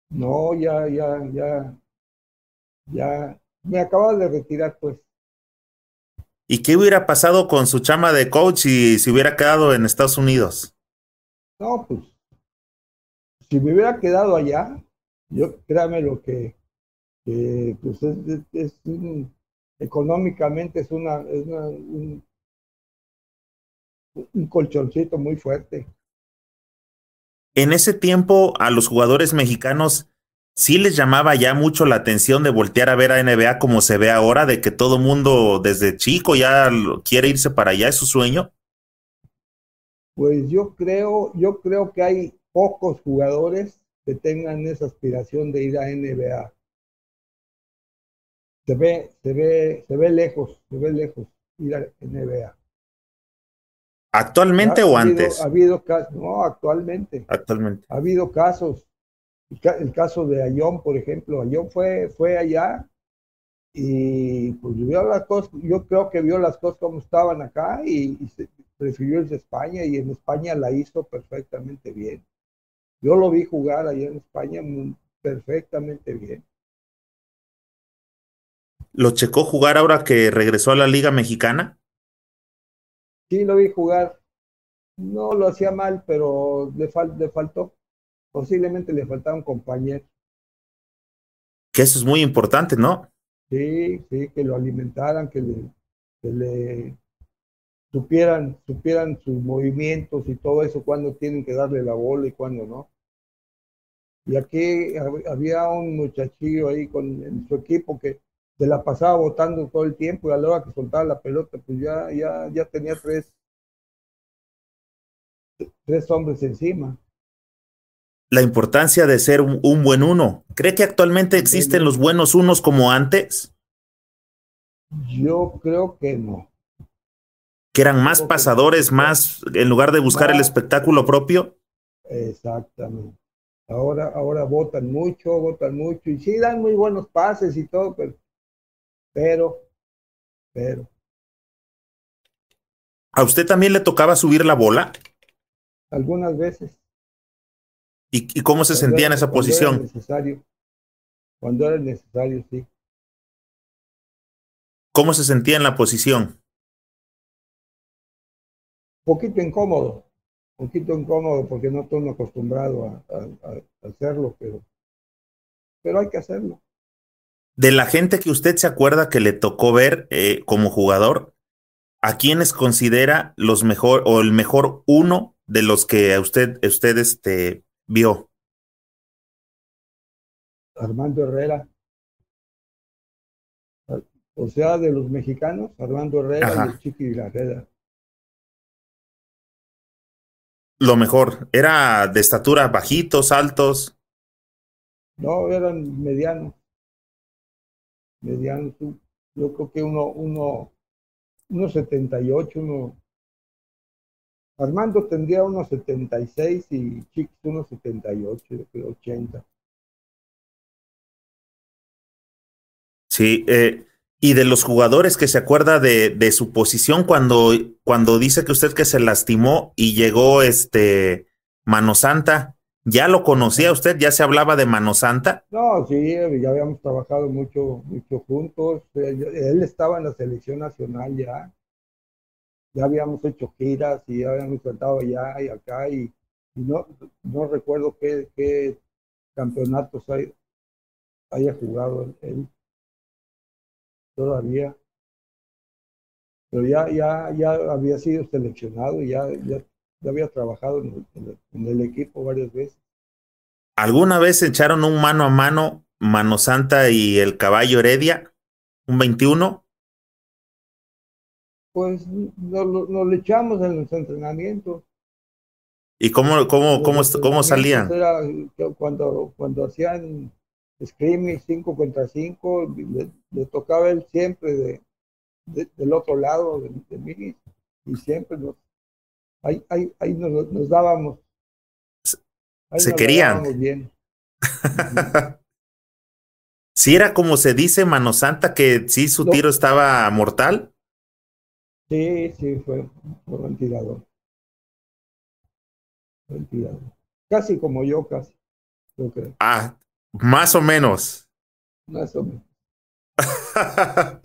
No, ya, ya, ya, ya, me acaba de retirar, pues. ¿Y qué hubiera pasado con su chama de coach si se hubiera quedado en Estados Unidos? No, pues, si me hubiera quedado allá, yo créame lo que, pues es, económicamente es una, un, un colchoncito muy fuerte. En ese tiempo a los jugadores mexicanos sí les llamaba ya mucho la atención de voltear a ver a NBA como se ve ahora, de que todo mundo desde chico ya quiere irse para allá, es su sueño. Pues yo creo, yo creo que hay pocos jugadores que tengan esa aspiración de ir a NBA. Se ve, se ve, se ve lejos, se ve lejos ir a NBA. ¿Actualmente o antes? Ha habido casos, no, actualmente. Actualmente. Ha habido casos. El caso de Ayón, por ejemplo, Ayón fue, fue allá y pues vio las cosas, yo creo que vio las cosas como estaban acá y, se, prefirió irse a España y en España la hizo perfectamente bien. Yo lo vi jugar allá en España perfectamente bien. ¿Lo checó jugar ahora que regresó a la Liga Mexicana? Sí, lo vi jugar. No lo hacía mal, pero le, le faltó. Posiblemente le faltaba un compañero. Que eso es muy importante, ¿no? Sí, sí, que lo alimentaran, que le, que le supieran, supieran sus movimientos y todo eso, cuando tienen que darle la bola y cuando no. Y aquí había un muchachillo ahí con en su equipo que se la pasaba botando todo el tiempo y a la hora que soltaba la pelota, pues ya, ya, ya tenía tres, tres hombres encima. La importancia de ser un, buen uno. ¿Cree que actualmente existen los buenos unos como antes? Yo creo que no. ¿Que eran más pasadores, más en lugar de buscar el espectáculo propio? Exactamente. Ahora, ahora votan mucho, votan mucho y sí dan muy buenos pases y todo, pero pero, pero. ¿A usted también le tocaba subir la bola? Algunas veces. ¿Y, cómo se sentía en esa posición? Era necesario. Cuando era necesario, sí. ¿Cómo se sentía en la posición? Un poquito incómodo, un poquito incómodo porque no estoy acostumbrado a, a hacerlo, pero, pero hay que hacerlo de la gente que usted se acuerda que le tocó ver eh, como jugador, ¿a quiénes considera los mejor o el mejor uno de los que usted, usted este, vio? Armando Herrera. O sea, de los mexicanos, Armando Herrera y el Chiqui. Lo mejor, ¿era de estatura bajitos, altos? No, eran medianos mediano, yo creo que uno, uno, uno 78, uno, Armando tendría unos 76 y Chiquis unos 78, yo creo 80. Sí, eh, y de los jugadores que se acuerda de, de, su posición cuando, cuando dice que usted que se lastimó y llegó este Mano Santa, ¿Ya lo conocía usted? ¿Ya se hablaba de Mano Santa? No, sí, ya habíamos trabajado mucho, mucho juntos. Él estaba en la selección nacional ya. Ya habíamos hecho giras y ya habíamos tratado allá y acá y, no, no recuerdo qué, qué campeonatos hay, haya jugado él todavía. Pero ya, ya, ya había sido seleccionado y ya, ya ya había trabajado en el, equipo varias veces. ¿Alguna vez echaron un mano a mano Mano Santa y el caballo Heredia? ¿Un 21? Pues nos lo echamos en los entrenamientos. ¿Y cómo, cómo, cómo, cómo salían? Era cuando, cuando hacían screaming 5 contra 5, le, tocaba él siempre de, del otro lado de, de mí y siempre nos, ahí, ahí, ahí nos, dábamos. se querían. bien. <laughs> si era como se dice Mano Santa, que sí su tiro estaba mortal. Sí, sí, fue, fue un tirador. Casi como yo, casi. Ah, más o menos. Más o menos. <laughs>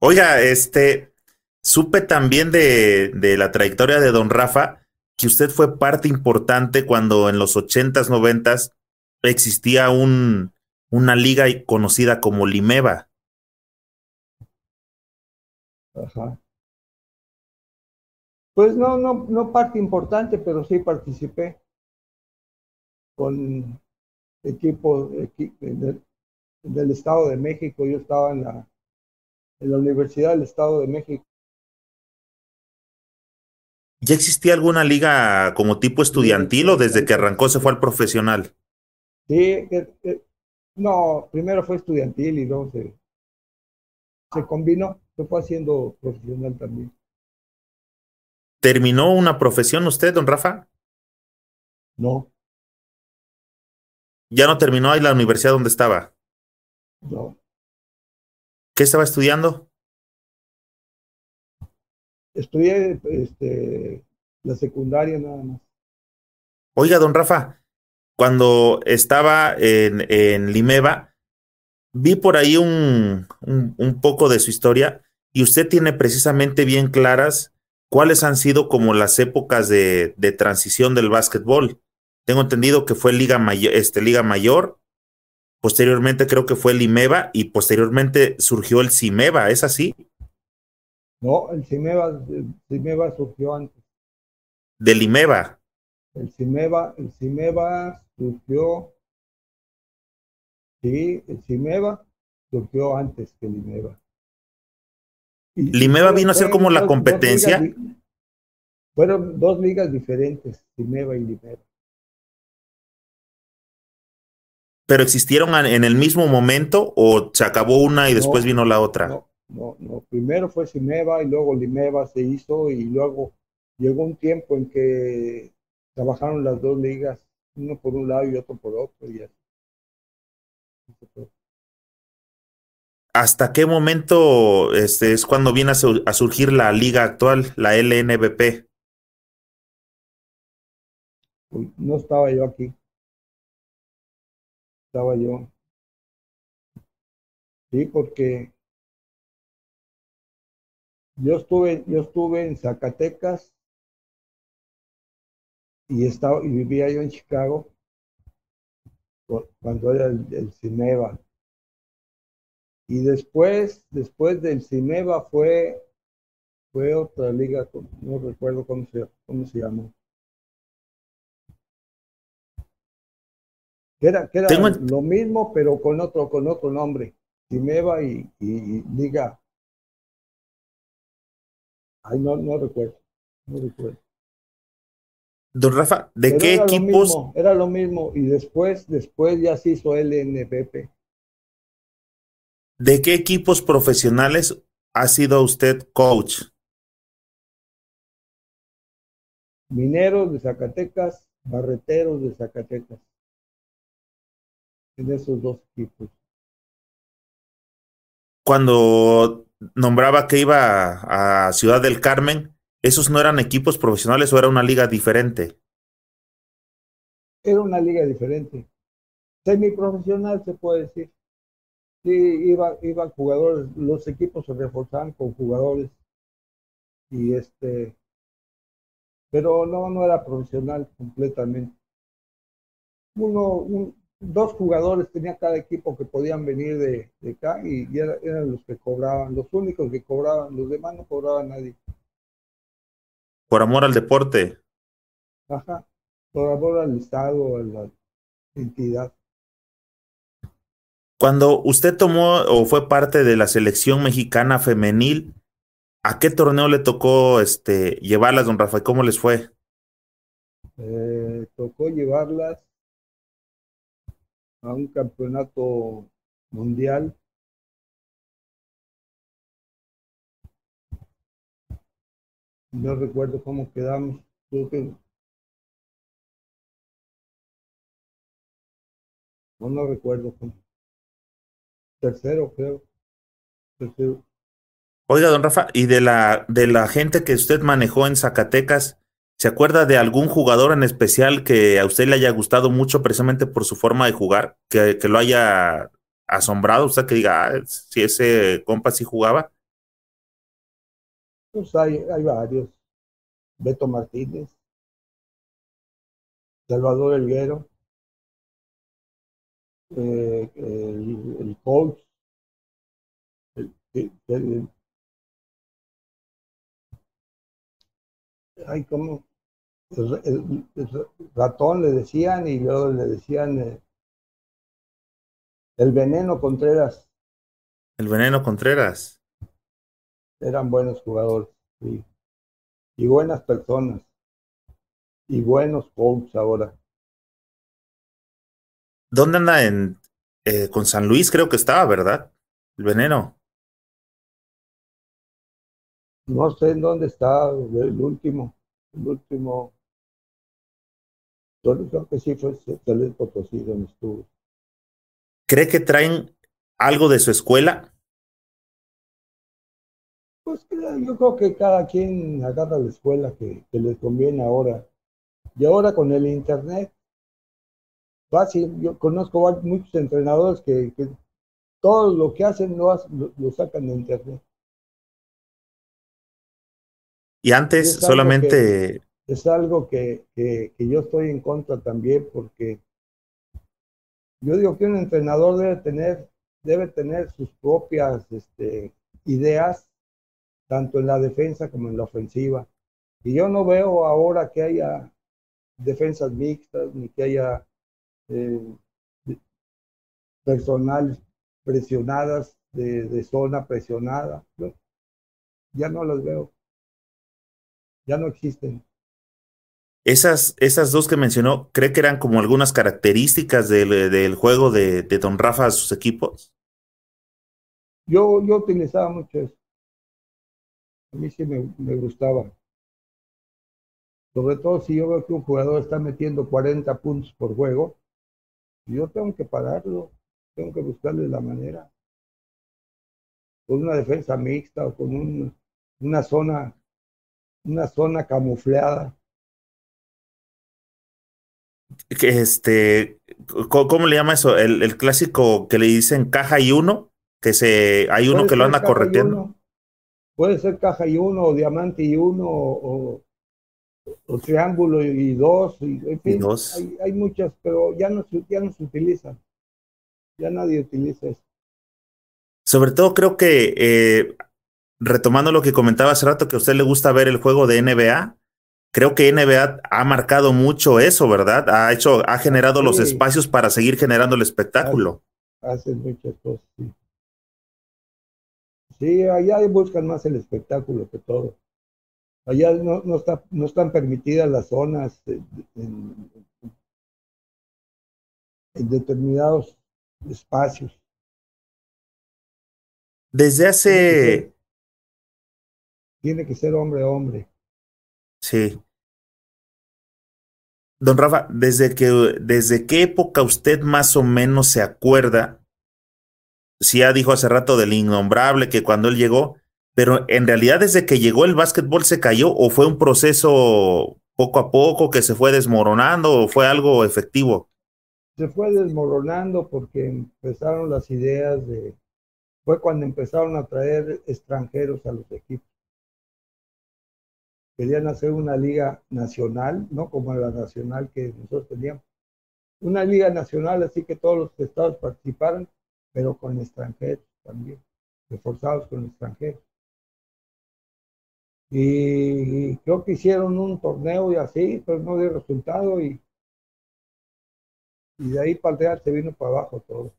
Oiga, este, Supe también de, de, la trayectoria de don Rafa que usted fue parte importante cuando en los ochentas, noventas existía un, una liga conocida como Limeva. Ajá. Pues no, no, no parte importante, pero sí participé con equipo, del, del, Estado de México. Yo estaba en la, en la Universidad del Estado de México. ¿Ya existía alguna liga como tipo estudiantil o desde que arrancó se fue al profesional? Sí, no, primero fue estudiantil y luego se, se combinó, se fue haciendo profesional también. ¿Terminó una profesión usted, don Rafa? No. ¿Ya no terminó ahí la universidad donde estaba? No. ¿Qué estaba estudiando? Estudié este, la secundaria nada más. Oiga, don Rafa, cuando estaba en, en Limeva, vi por ahí un, un, un, poco de su historia y usted tiene precisamente bien claras cuáles han sido como las épocas de, de transición del básquetbol. Tengo entendido que fue Liga, Mayor, este, Liga Mayor, posteriormente creo que fue el Limeva y posteriormente surgió el Cimeva, ¿es así? No, el Cimeva, el Cimeva surgió antes. ¿Del Limeva? El Cimeva, el Cimeva surgió, sí, el Cimeva surgió antes que el Limeva. Y ¿Limeva vino a ser como la competencia? Dos ligas, fueron dos ligas diferentes, Limeva y Limeva. ¿Pero existieron en el mismo momento o se acabó una y después no, vino la otra? No, no, no. Primero fue Cimeva y luego Limeva se hizo y luego llegó un tiempo en que trabajaron las dos ligas, uno por un lado y otro por otro. Y así. ¿Hasta qué momento este, es cuando viene a, su a surgir la liga actual, la LNBP? No estaba yo aquí estaba yo. Sí, porque yo estuve, yo estuve en Zacatecas y estaba y vivía yo en Chicago cuando era el, el Cineva. Y después, después del Cineva fue, fue otra liga, no recuerdo cómo se, cómo se llamó. Que era, que era Tengo... lo mismo, pero con otro, con otro nombre, Cimeva y, y, y, Liga. Ay, no, no recuerdo, no recuerdo. Don Rafa, ¿de pero qué era equipos? Lo mismo, era lo mismo, y después, después ya se hizo LNPP. ¿De qué equipos profesionales ha sido usted coach? Mineros de Zacatecas, Barreteros de Zacatecas en esos dos equipos. Cuando nombraba que iba a Ciudad del Carmen, ¿esos no eran equipos profesionales o era una liga diferente? Era una liga diferente. Semiprofesional se puede decir. Sí, iba, iban jugadores, los equipos se reforzaban con jugadores. Y este, pero no, no era profesional completamente. Uno, un, dos jugadores tenía cada equipo que podían venir de, de acá y, y era, eran los que cobraban, los únicos que cobraban, los demás no cobraban nadie. Por amor al deporte. Ajá, por amor al Estado, a la entidad. Cuando usted tomó o fue parte de la selección mexicana femenil, ¿a qué torneo le tocó este, llevarlas, don Rafael? ¿Cómo les fue? Eh, tocó llevarlas a un campeonato mundial. No recuerdo cómo quedamos. Creo que no, recuerdo cómo. Tercero, creo. Tercero. Oiga, don Rafa, y de la, de la gente que usted manejó en Zacatecas, ¿Se acuerda de algún jugador en especial que a usted le haya gustado mucho precisamente por su forma de jugar? Que, lo haya asombrado, usted que diga, ah, si ese compa sí jugaba. Pues hay, hay varios. Beto Martínez, Salvador Elguero, eh, el, el, el, ay, ¿cómo? El, el, el, ratón le decían y luego le decían eh, el veneno Contreras. El veneno Contreras. Eran buenos jugadores, sí. y buenas personas y buenos coaches ahora. ¿Dónde anda en eh, con San Luis? Creo que estaba, ¿verdad? El veneno. No sé en dónde está el último, el último. Yo creo que sí fue San Potosí donde estuvo. ¿Cree que traen algo de su escuela? Pues yo creo que cada quien agarra la escuela que, que les conviene ahora. Y ahora con el internet, fácil, yo conozco muchos entrenadores que, todo lo que hacen lo, lo, sacan de internet. Y antes solamente... es algo que, que, yo estoy en contra también porque yo digo que un entrenador debe tener, debe tener sus propias este, ideas, tanto en la defensa como en la ofensiva. Y yo no veo ahora que haya defensas mixtas, ni que haya eh, personal presionadas, de, zona presionada. ya no las veo. Ya no existen. Esas, esas dos que mencionó, ¿cree que eran como algunas características del, del juego de, de, Don Rafa a sus equipos? Yo, yo utilizaba mucho eso. A mí sí me, me gustaba. Sobre todo si yo veo que un jugador está metiendo 40 puntos por juego, yo tengo que pararlo, tengo que buscarle la manera. Con una defensa mixta o con una zona, una zona camuflada. Este, ¿cómo le llama eso? El, el clásico que le dicen caja y uno, que se, hay uno que lo anda correteando. Puede ser caja y uno, o diamante y uno, o, o triángulo y dos, y, dos. Hay, muchas, pero ya no, ya no se utilizan. Ya nadie utiliza eso. Sobre todo creo que, eh, retomando lo que comentaba hace rato, que a usted le gusta ver el juego de NBA, creo que NBA ha marcado mucho eso, ¿verdad? Ha hecho, ha generado los espacios para seguir generando el espectáculo. Hacen muchas cosas, sí. Sí, allá buscan más el espectáculo que todo. Allá no, no, está, no están permitidas las zonas en, determinados espacios. Desde hace... Tiene que ser, hombre a hombre. Sí. Don Rafa, ¿desde, que, ¿desde qué época usted más o menos se acuerda? Si ya dijo hace rato del innombrable que cuando él llegó, pero en realidad desde que llegó el básquetbol se cayó o fue un proceso poco a poco que se fue desmoronando o fue algo efectivo? Se fue desmoronando porque empezaron las ideas de, fue cuando empezaron a traer extranjeros a los equipos. Querían hacer una liga nacional, no como la nacional que nosotros teníamos. Una liga nacional, así que todos los estados participaran, pero con extranjeros también, reforzados con extranjeros. Y creo que hicieron un torneo y así, pero no dio resultado y, y de ahí para se vino para abajo todo.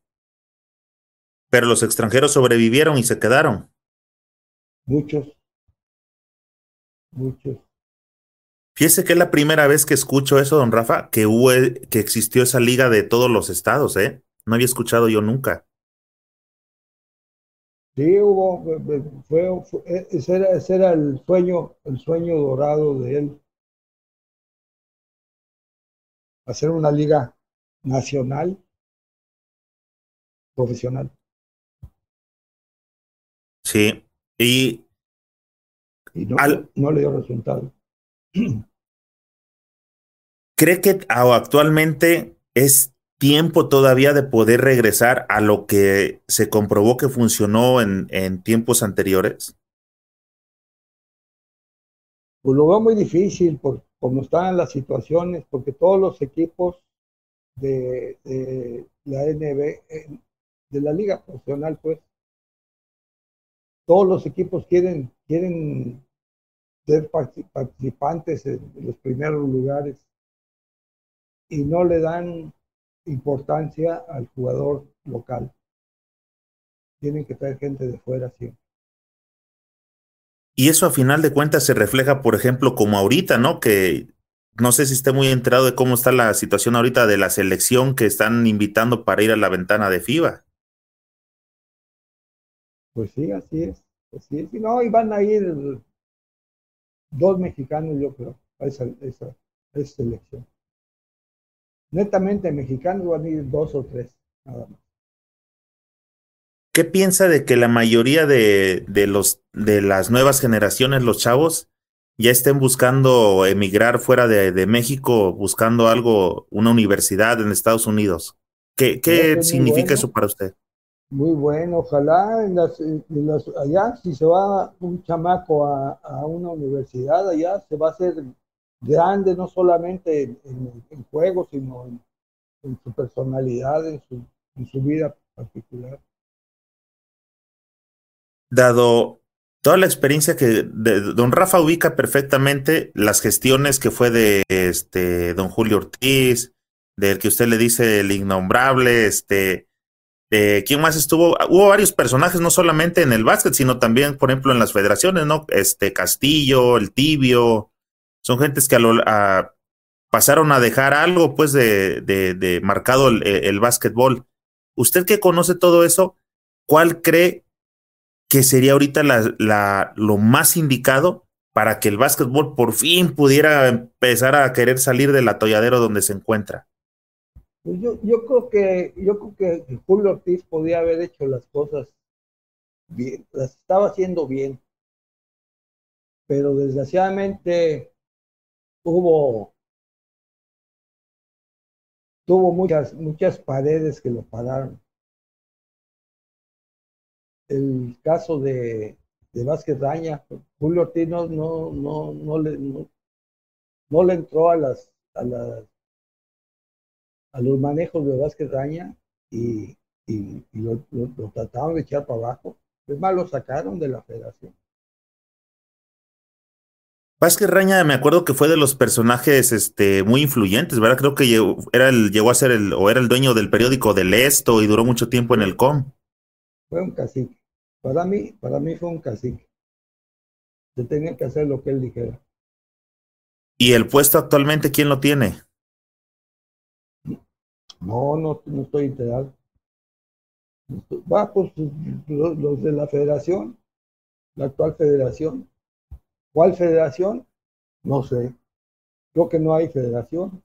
Pero los extranjeros sobrevivieron y se quedaron. Muchos. Muchos. Fíjese que es la primera vez que escucho eso, don Rafa, que hubo, que existió esa liga de todos los estados, ¿eh? No había escuchado yo nunca. Sí, hubo, fue, e, ese, era, ese era el sueño, el sueño dorado de él. Hacer una liga nacional profesional. Sí, y, no, no le dio resultado. <clears throat> ¿Cree que actualmente es tiempo todavía de poder regresar a lo que se comprobó que funcionó en, en tiempos anteriores? Pues lo veo muy difícil por cómo están las situaciones, porque todos los equipos de, la NB, eh, de la liga profesional, pues, todos los equipos quieren, quieren ser participantes en los primeros lugares y no le dan importancia al jugador local. Tienen que traer gente de fuera siempre. Y eso a final de cuentas se refleja, por ejemplo, como ahorita, ¿no? Que no sé si esté muy enterado de cómo está la situación ahorita de la selección que están invitando para ir a la ventana de FIBA. Pues sí, así es. Así es. Y no, y van a ir dos mexicanos, yo creo, a esa, esa, esa selección. Netamente mexicanos van a ir dos o tres, nada más. ¿Qué piensa de que la mayoría de, de, los, de las nuevas generaciones, los chavos, ya estén buscando emigrar fuera de, de México, buscando algo, una universidad en Estados Unidos? ¿Qué, qué significa bueno, eso para usted? Muy bueno, ojalá en las, allá, si se va un chamaco a, a, una universidad, allá se va a hacer grande, no solamente en, en, sino en, en, su personalidad, en su, en su vida particular. Dado toda la experiencia que de, don Rafa ubica perfectamente las gestiones que fue de este don Julio Ortiz, del que usted le dice el innombrable, este, eh, ¿quién más estuvo? Hubo varios personajes, no solamente en el básquet, sino también, por ejemplo, en las federaciones, ¿no? Este Castillo, el Tibio, son gentes que pasaron a dejar algo, pues, de, marcado el, el básquetbol. Usted que conoce todo eso, ¿cuál cree que sería ahorita lo más indicado para que el básquetbol por fin pudiera empezar a querer salir del atolladero donde se encuentra? Pues yo, yo creo que yo creo que Julio Ortiz podía haber hecho las cosas bien, las estaba haciendo bien, pero desgraciadamente hubo tuvo muchas muchas paredes que lo pararon. El caso de, de Vázquez Daña, Julio Ortiz no, no, no, no, le, no, no le entró a las, a las a los manejos de Vázquez Daña y, y, y lo, lo, lo, trataron de echar para abajo. Es más, lo sacaron de la federación. Vázquez Raña, me acuerdo que fue de los personajes este, muy influyentes, ¿verdad? Creo que llegó, era el, llegó a ser el, o era el dueño del periódico del Esto y duró mucho tiempo en el COM. Fue un cacique. Para mí, para mí fue un cacique. Se tenía que hacer lo que él dijera. ¿Y el puesto actualmente quién lo tiene? No, no, no estoy enterado. Va, pues los, de la federación, la actual federación. ¿Cuál federación? No sé. Creo que no hay federación.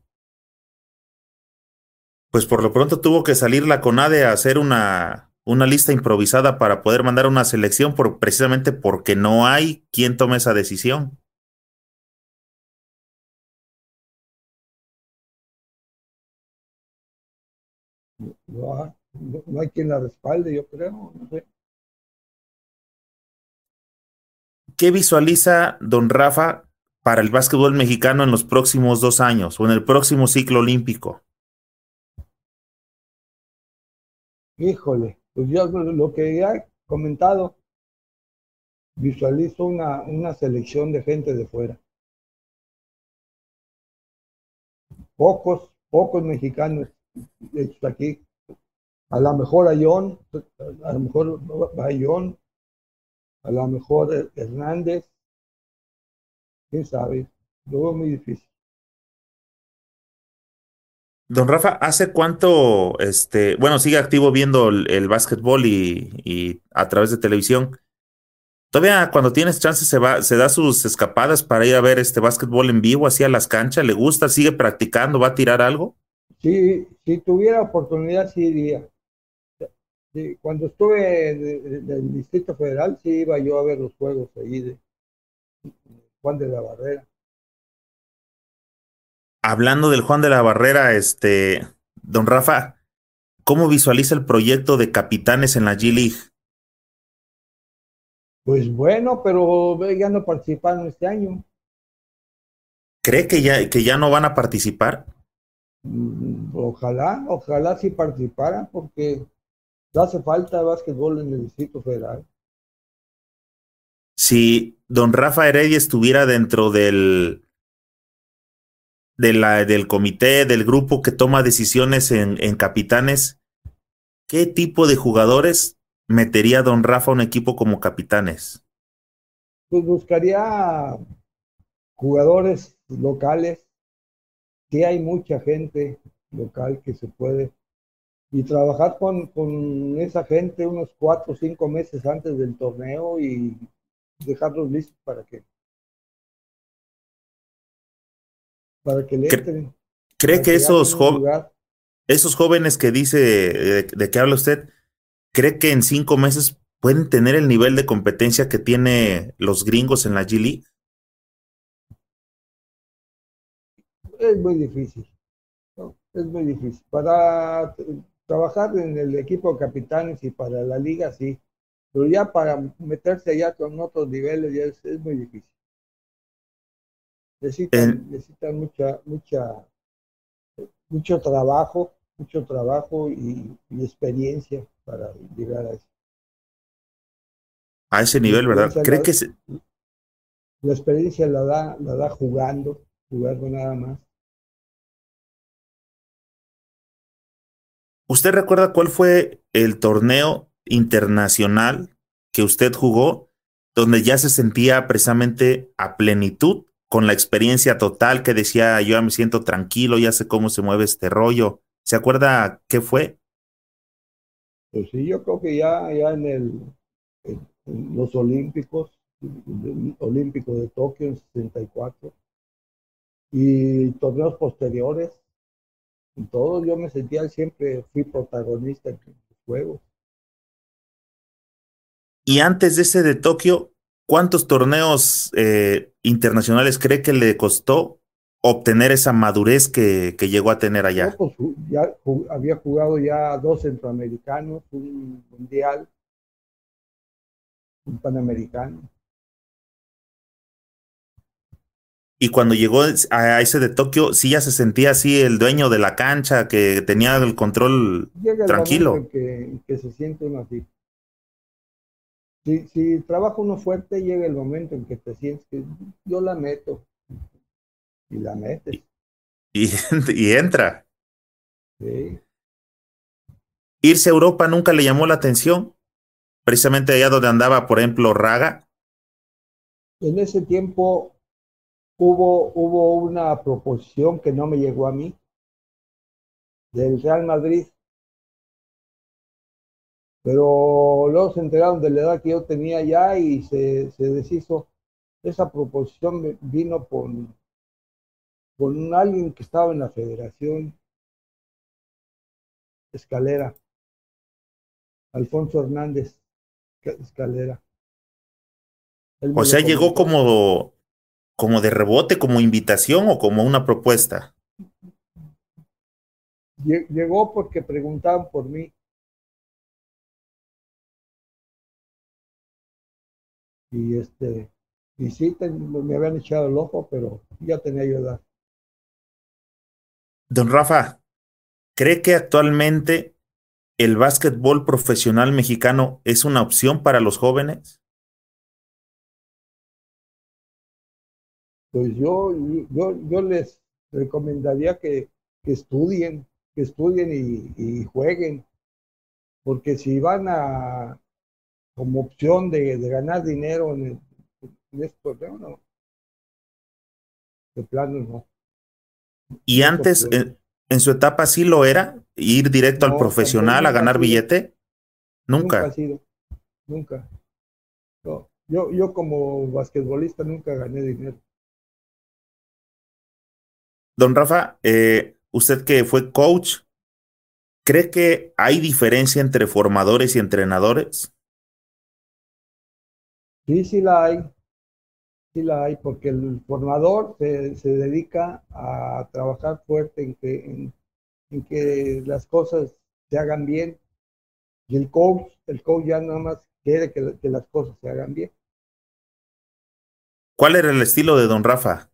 Pues por lo pronto tuvo que salir la CONADE a hacer una una lista improvisada para poder mandar una selección por, precisamente porque no hay quien tome esa decisión. No, no, hay quien la respalde, yo creo, no sé. ¿Qué visualiza don Rafa para el básquetbol mexicano en los próximos dos años o en el próximo ciclo olímpico? Híjole, pues yo lo que ya he comentado, visualizo una, una selección de gente de fuera. Pocos, pocos mexicanos hechos aquí. A lo mejor a John, a lo mejor John, a lo mejor Hernández, quién sabe, lo veo muy difícil. Don Rafa, ¿hace cuánto, este, bueno, sigue activo viendo el, el básquetbol y, y, a través de televisión? Todavía cuando tienes chance se va, se da sus escapadas para ir a ver este básquetbol en vivo, así a las canchas, ¿le gusta? ¿Sigue practicando? ¿Va a tirar algo? Sí, si tuviera oportunidad sí iría. Cuando estuve del Distrito Federal sí iba yo a ver los juegos ahí de Juan de la Barrera hablando del Juan de la Barrera, este, don Rafa, ¿cómo visualiza el proyecto de capitanes en la G-League? Pues bueno, pero ya no participaron este año. ¿Cree que ya, que ya no van a participar? Mm, ojalá, ojalá sí participaran, porque hace falta básquetbol en el Distrito Federal. Si don Rafa Heredia estuviera dentro del, de la, del comité, del grupo que toma decisiones en, en capitanes, ¿qué tipo de jugadores metería Don Rafa a un equipo como capitanes? Pues buscaría jugadores locales, que hay mucha gente local que se puede, y trabajar con, con esa gente unos cuatro o cinco meses antes del torneo y dejarlos listos para que para que le entren. ¿Cree que, esos, esos jóvenes que dice de, de, que habla usted, cree que en cinco meses pueden tener el nivel de competencia que tiene los gringos en la G League? Es muy difícil. Es muy difícil. Para trabajar en el equipo de capitanes y para la liga, sí. Pero ya para meterse allá con otros niveles ya es, muy difícil. Necesitan, necesitan mucha, mucha, mucho trabajo, mucho trabajo y, experiencia para llegar a eso. A ese nivel, ¿verdad? ¿Cree que se... la experiencia la da, la da jugando, jugando nada más. ¿Usted recuerda cuál fue el torneo internacional que usted jugó donde ya se sentía precisamente a plenitud con la experiencia total que decía yo ya me siento tranquilo, ya sé cómo se mueve este rollo? ¿Se acuerda qué fue? Pues sí, yo creo que ya, ya en, el, los Olímpicos, Olímpicos de Tokio en 64 y torneos posteriores, en todos yo me sentía siempre, fui protagonista en los juegos. Y antes de ese de Tokio, ¿cuántos torneos eh, internacionales cree que le costó obtener esa madurez que, que llegó a tener allá? pues, ya había jugado ya dos centroamericanos, un mundial, un panamericano. Y cuando llegó a ese de Tokio, sí ya se sentía así el dueño de la cancha, que tenía el control Llega el tranquilo. Que, que, se siente uno así. Si, si trabaja uno fuerte, llega el momento en que te sientes que yo la meto. Y la metes. Y, <laughs> y entra. Sí. Irse a Europa nunca le llamó la atención. Precisamente allá donde andaba, por ejemplo, Raga. En ese tiempo hubo, hubo una proposición que no me llegó a mí del Real Madrid, pero luego se enteraron de la edad que yo tenía ya y se, se deshizo. Esa proposición vino por, con alguien que estaba en la federación Escalera, Alfonso Hernández Escalera. O sea, llegó como como de rebote, como invitación o como una propuesta? Llegó porque preguntaban por mí. Y este, y sí, me habían echado el ojo, pero ya tenía yo edad. Don Rafa, ¿cree que actualmente el básquetbol profesional mexicano es una opción para los jóvenes? Pues yo, yo, yo les recomendaría que, que estudien, que estudien y, jueguen, porque si van a como opción de, de ganar dinero en, en este torneo, no. De plano no. ¿Y antes, en, su etapa sí lo era? ¿Ir directo al profesional a ganar billete? Nunca. Nunca ha sido. Nunca. No. Yo, yo como basquetbolista nunca gané dinero. Don Rafa, eh, usted que fue coach, ¿cree que hay diferencia entre formadores y entrenadores? Sí, sí la hay. Sí la hay, porque el formador se, se dedica a trabajar fuerte en que, en, que las cosas se hagan bien. Y el coach, el coach ya nada más quiere que, que las cosas se hagan bien. ¿Cuál era el estilo de don Rafa?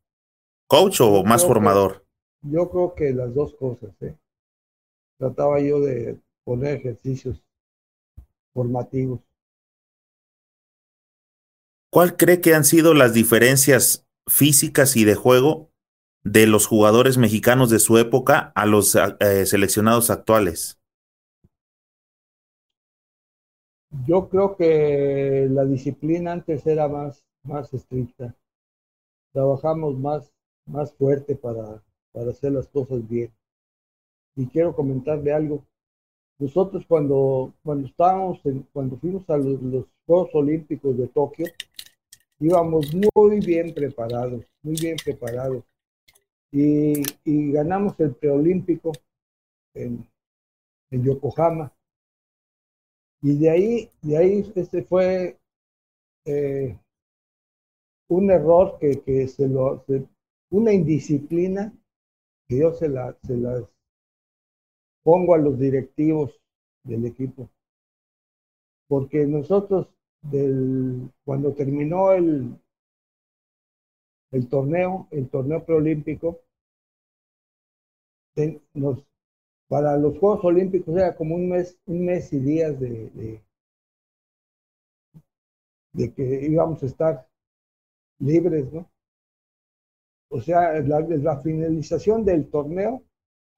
¿Coach o más formador? yo creo que las dos cosas. ¿eh? Trataba yo de poner ejercicios formativos. ¿Cuál cree que han sido las diferencias físicas y de juego de los jugadores mexicanos de su época a los eh, seleccionados actuales? Yo creo que la disciplina antes era más, más estricta. Trabajamos más, más fuerte para, para hacer las cosas bien. Y quiero comentarle algo. Nosotros cuando, cuando estábamos, cuando fuimos a los, Juegos Olímpicos de Tokio, íbamos muy bien preparados, muy bien preparados. Y, y ganamos el preolímpico en, en Yokohama. Y de ahí, de ahí este fue eh, un error que, que se lo, una indisciplina que yo se, la, se las pongo a los directivos del equipo. Porque nosotros, del, cuando terminó el, el torneo, el torneo preolímpico, para los Juegos Olímpicos era como un mes, un mes y días de, de, que íbamos a estar libres, ¿no? O sea, la, la finalización del torneo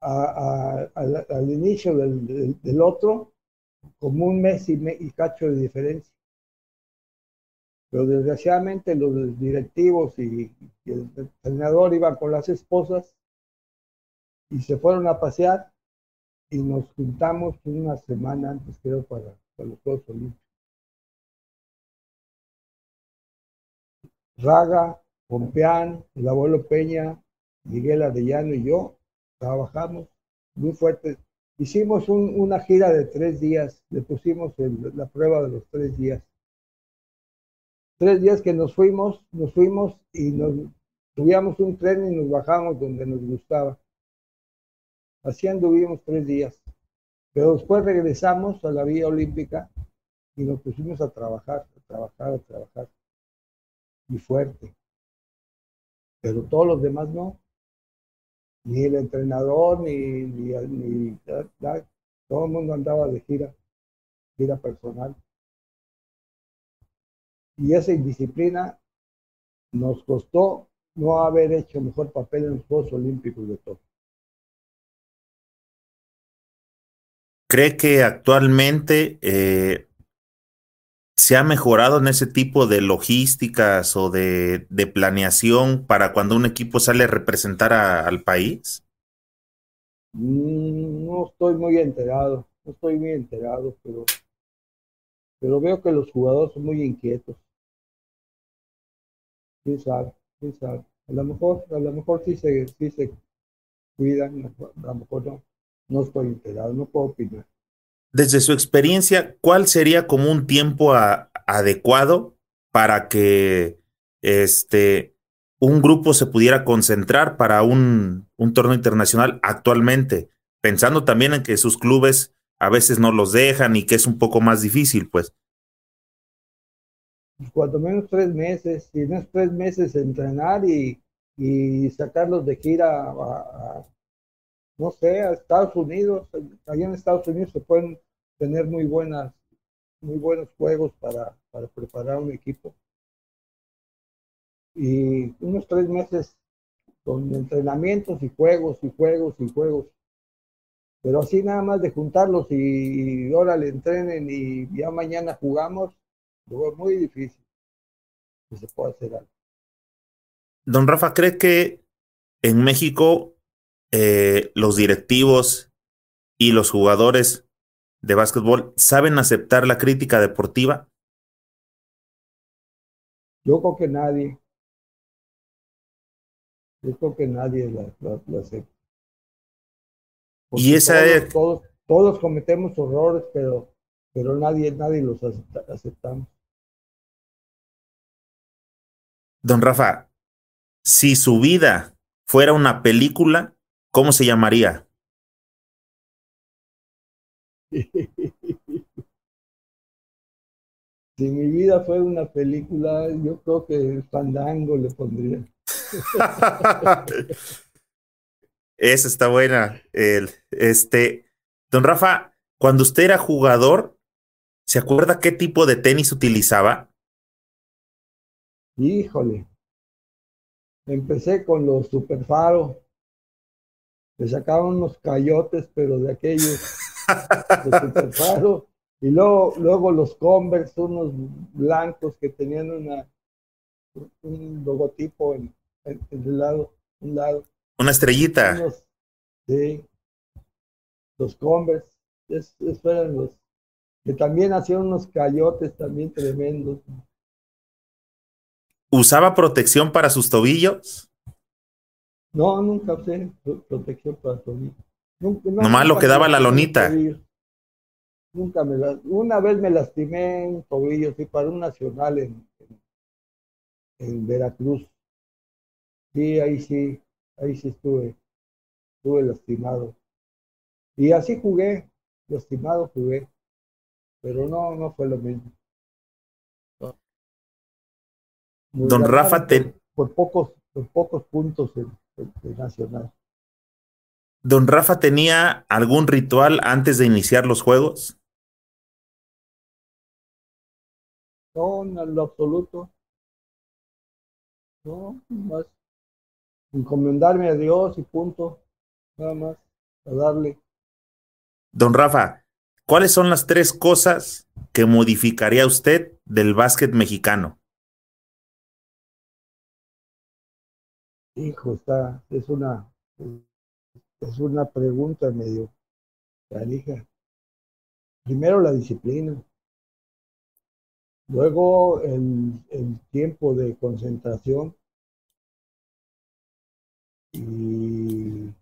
al inicio del, otro, como un mes y, y cacho de diferencia. Pero desgraciadamente los directivos y, el entrenador iban con las esposas y se fueron a pasear y nos juntamos una semana antes, creo, para, los Juegos Olímpicos. Raga, Pompeán, el abuelo Peña, Miguel Arellano y yo trabajamos muy fuerte. Hicimos una gira de tres días, le pusimos la prueba de los tres días. Tres días que nos fuimos, nos fuimos y nos subíamos un tren y nos bajamos donde nos gustaba. Así anduvimos tres días. Pero después regresamos a la vía olímpica y nos pusimos a trabajar, a trabajar, a trabajar. Y fuerte. Pero todos los demás no. Ni el entrenador, ni, ni, todo el mundo andaba de gira, gira personal. Y esa indisciplina nos costó no haber hecho mejor papel en los Juegos Olímpicos de todo. ¿Cree que actualmente eh, se ha mejorado en ese tipo de logísticas o de, planeación para cuando un equipo sale a representar al país? Mm, no estoy muy enterado, no estoy muy enterado, pero, pero veo que los jugadores son muy inquietos. ¿Quién sabe? ¿Quién sabe? A lo mejor, a lo mejor sí se, sí se cuidan, a lo mejor no. No estoy enterado, no puedo opinar. Desde su experiencia, ¿cuál sería como un tiempo adecuado para que este, un grupo se pudiera concentrar para un, un torneo internacional actualmente? Pensando también en que sus clubes a veces no los dejan y que es un poco más difícil, pues. Cuando menos tres meses, y no es tres meses entrenar y, y sacarlos de gira a, no sé, a Estados Unidos, allá en Estados Unidos se pueden tener muy buenas, muy buenos juegos para, para preparar un equipo. Y unos tres meses con entrenamientos y juegos y juegos y juegos. Pero así nada más de juntarlos y, ahora le entrenen y ya mañana jugamos, luego es muy difícil que se pueda hacer algo. Don Rafa, ¿cree que en México eh, los directivos y los jugadores de básquetbol saben aceptar la crítica deportiva? Yo creo que nadie. Yo creo que nadie la, acepta. y esa todos, es... todos, todos, cometemos errores, pero, pero nadie, nadie los aceptamos. Don Rafa, si su vida fuera una película, ¿cómo se llamaría? <laughs> si mi vida fuera una película, yo creo que Fandango le pondría. <laughs> Esa está buena. El, este, don Rafa, cuando usted era jugador, ¿se acuerda qué tipo de tenis utilizaba? Híjole. Empecé con los Superfaro. Le sacaban unos cayotes, pero de aquellos de Superfaro. <laughs> Y luego, luego los Converse, unos blancos que tenían una, un logotipo en, el lado, un lado. Una estrellita. sí. Los Converse, esos eran los que también hacían unos cayotes también tremendos. ¿Usaba protección para sus tobillos? No, nunca usé protección para tobillos. Nomás lo que daba la lonita. Nunca me la, una vez me lastimé un tobillo, sí, para un nacional en, en, Veracruz. Sí, ahí sí, ahí sí estuve, estuve lastimado. Y así jugué, lastimado jugué, pero no, no fue lo mismo. Don Rafa, por, pocos, por pocos puntos en, en Nacional. ¿Don Rafa tenía algún ritual antes de iniciar los juegos? No, en lo absoluto. No, más encomendarme a Dios y punto. Nada más, a darle. Don Rafa, ¿cuáles son las tres cosas que modificaría usted del básquet mexicano? Hijo, está, es una, es una pregunta medio canija. Primero la disciplina. Luego el, el tiempo de concentración. Y,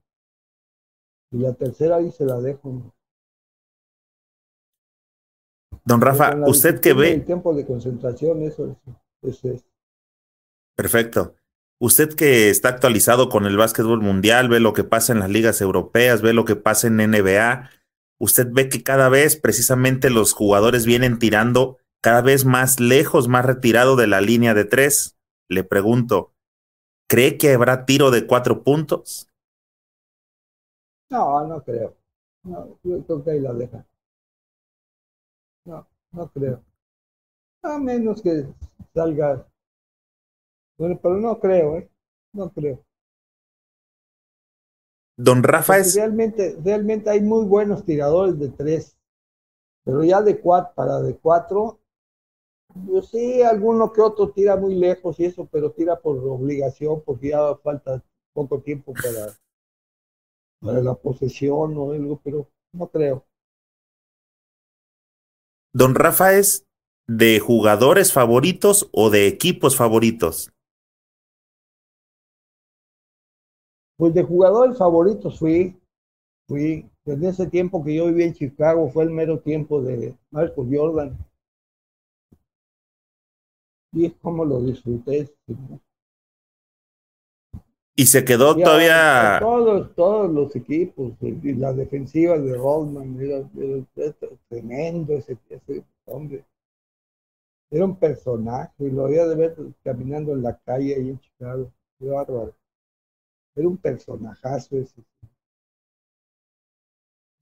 y, la tercera ahí se la dejo. Don Rafa, usted que ve. El tiempo de concentración, eso es, es. Perfecto. Usted que está actualizado con el básquetbol mundial, ve lo que pasa en las ligas europeas, ve lo que pasa en NBA, usted ve que cada vez precisamente los jugadores vienen tirando cada vez más lejos, más retirado de la línea de tres. Le pregunto, ¿cree que habrá tiro de cuatro puntos? No, no creo. No, yo creo que ahí la deja. No, no creo. A menos que salga bueno, pero no creo, ¿eh? No creo. Don Rafa es. Realmente, realmente hay muy buenos tiradores de tres, pero ya de cuatro, para de cuatro, pues sí, alguno que otro tira muy lejos y eso, pero tira por obligación, porque ya falta poco tiempo para, para la posesión o algo, pero no creo. Don Rafa es de jugadores favoritos o de equipos favoritos. Pues de jugadores favoritos fui, fui, desde ese tiempo que yo vivía en Chicago, fue el mero tiempo de Marcos Jordan. Y es como lo disfruté. Y se quedó todavía. Todos, todos los equipos, y la defensiva de Rodman, era, tremendo ese, ese, hombre. Era un personaje, lo había de ver caminando en la calle ahí en Chicago. Qué bárbaro. Era un personajazo ese.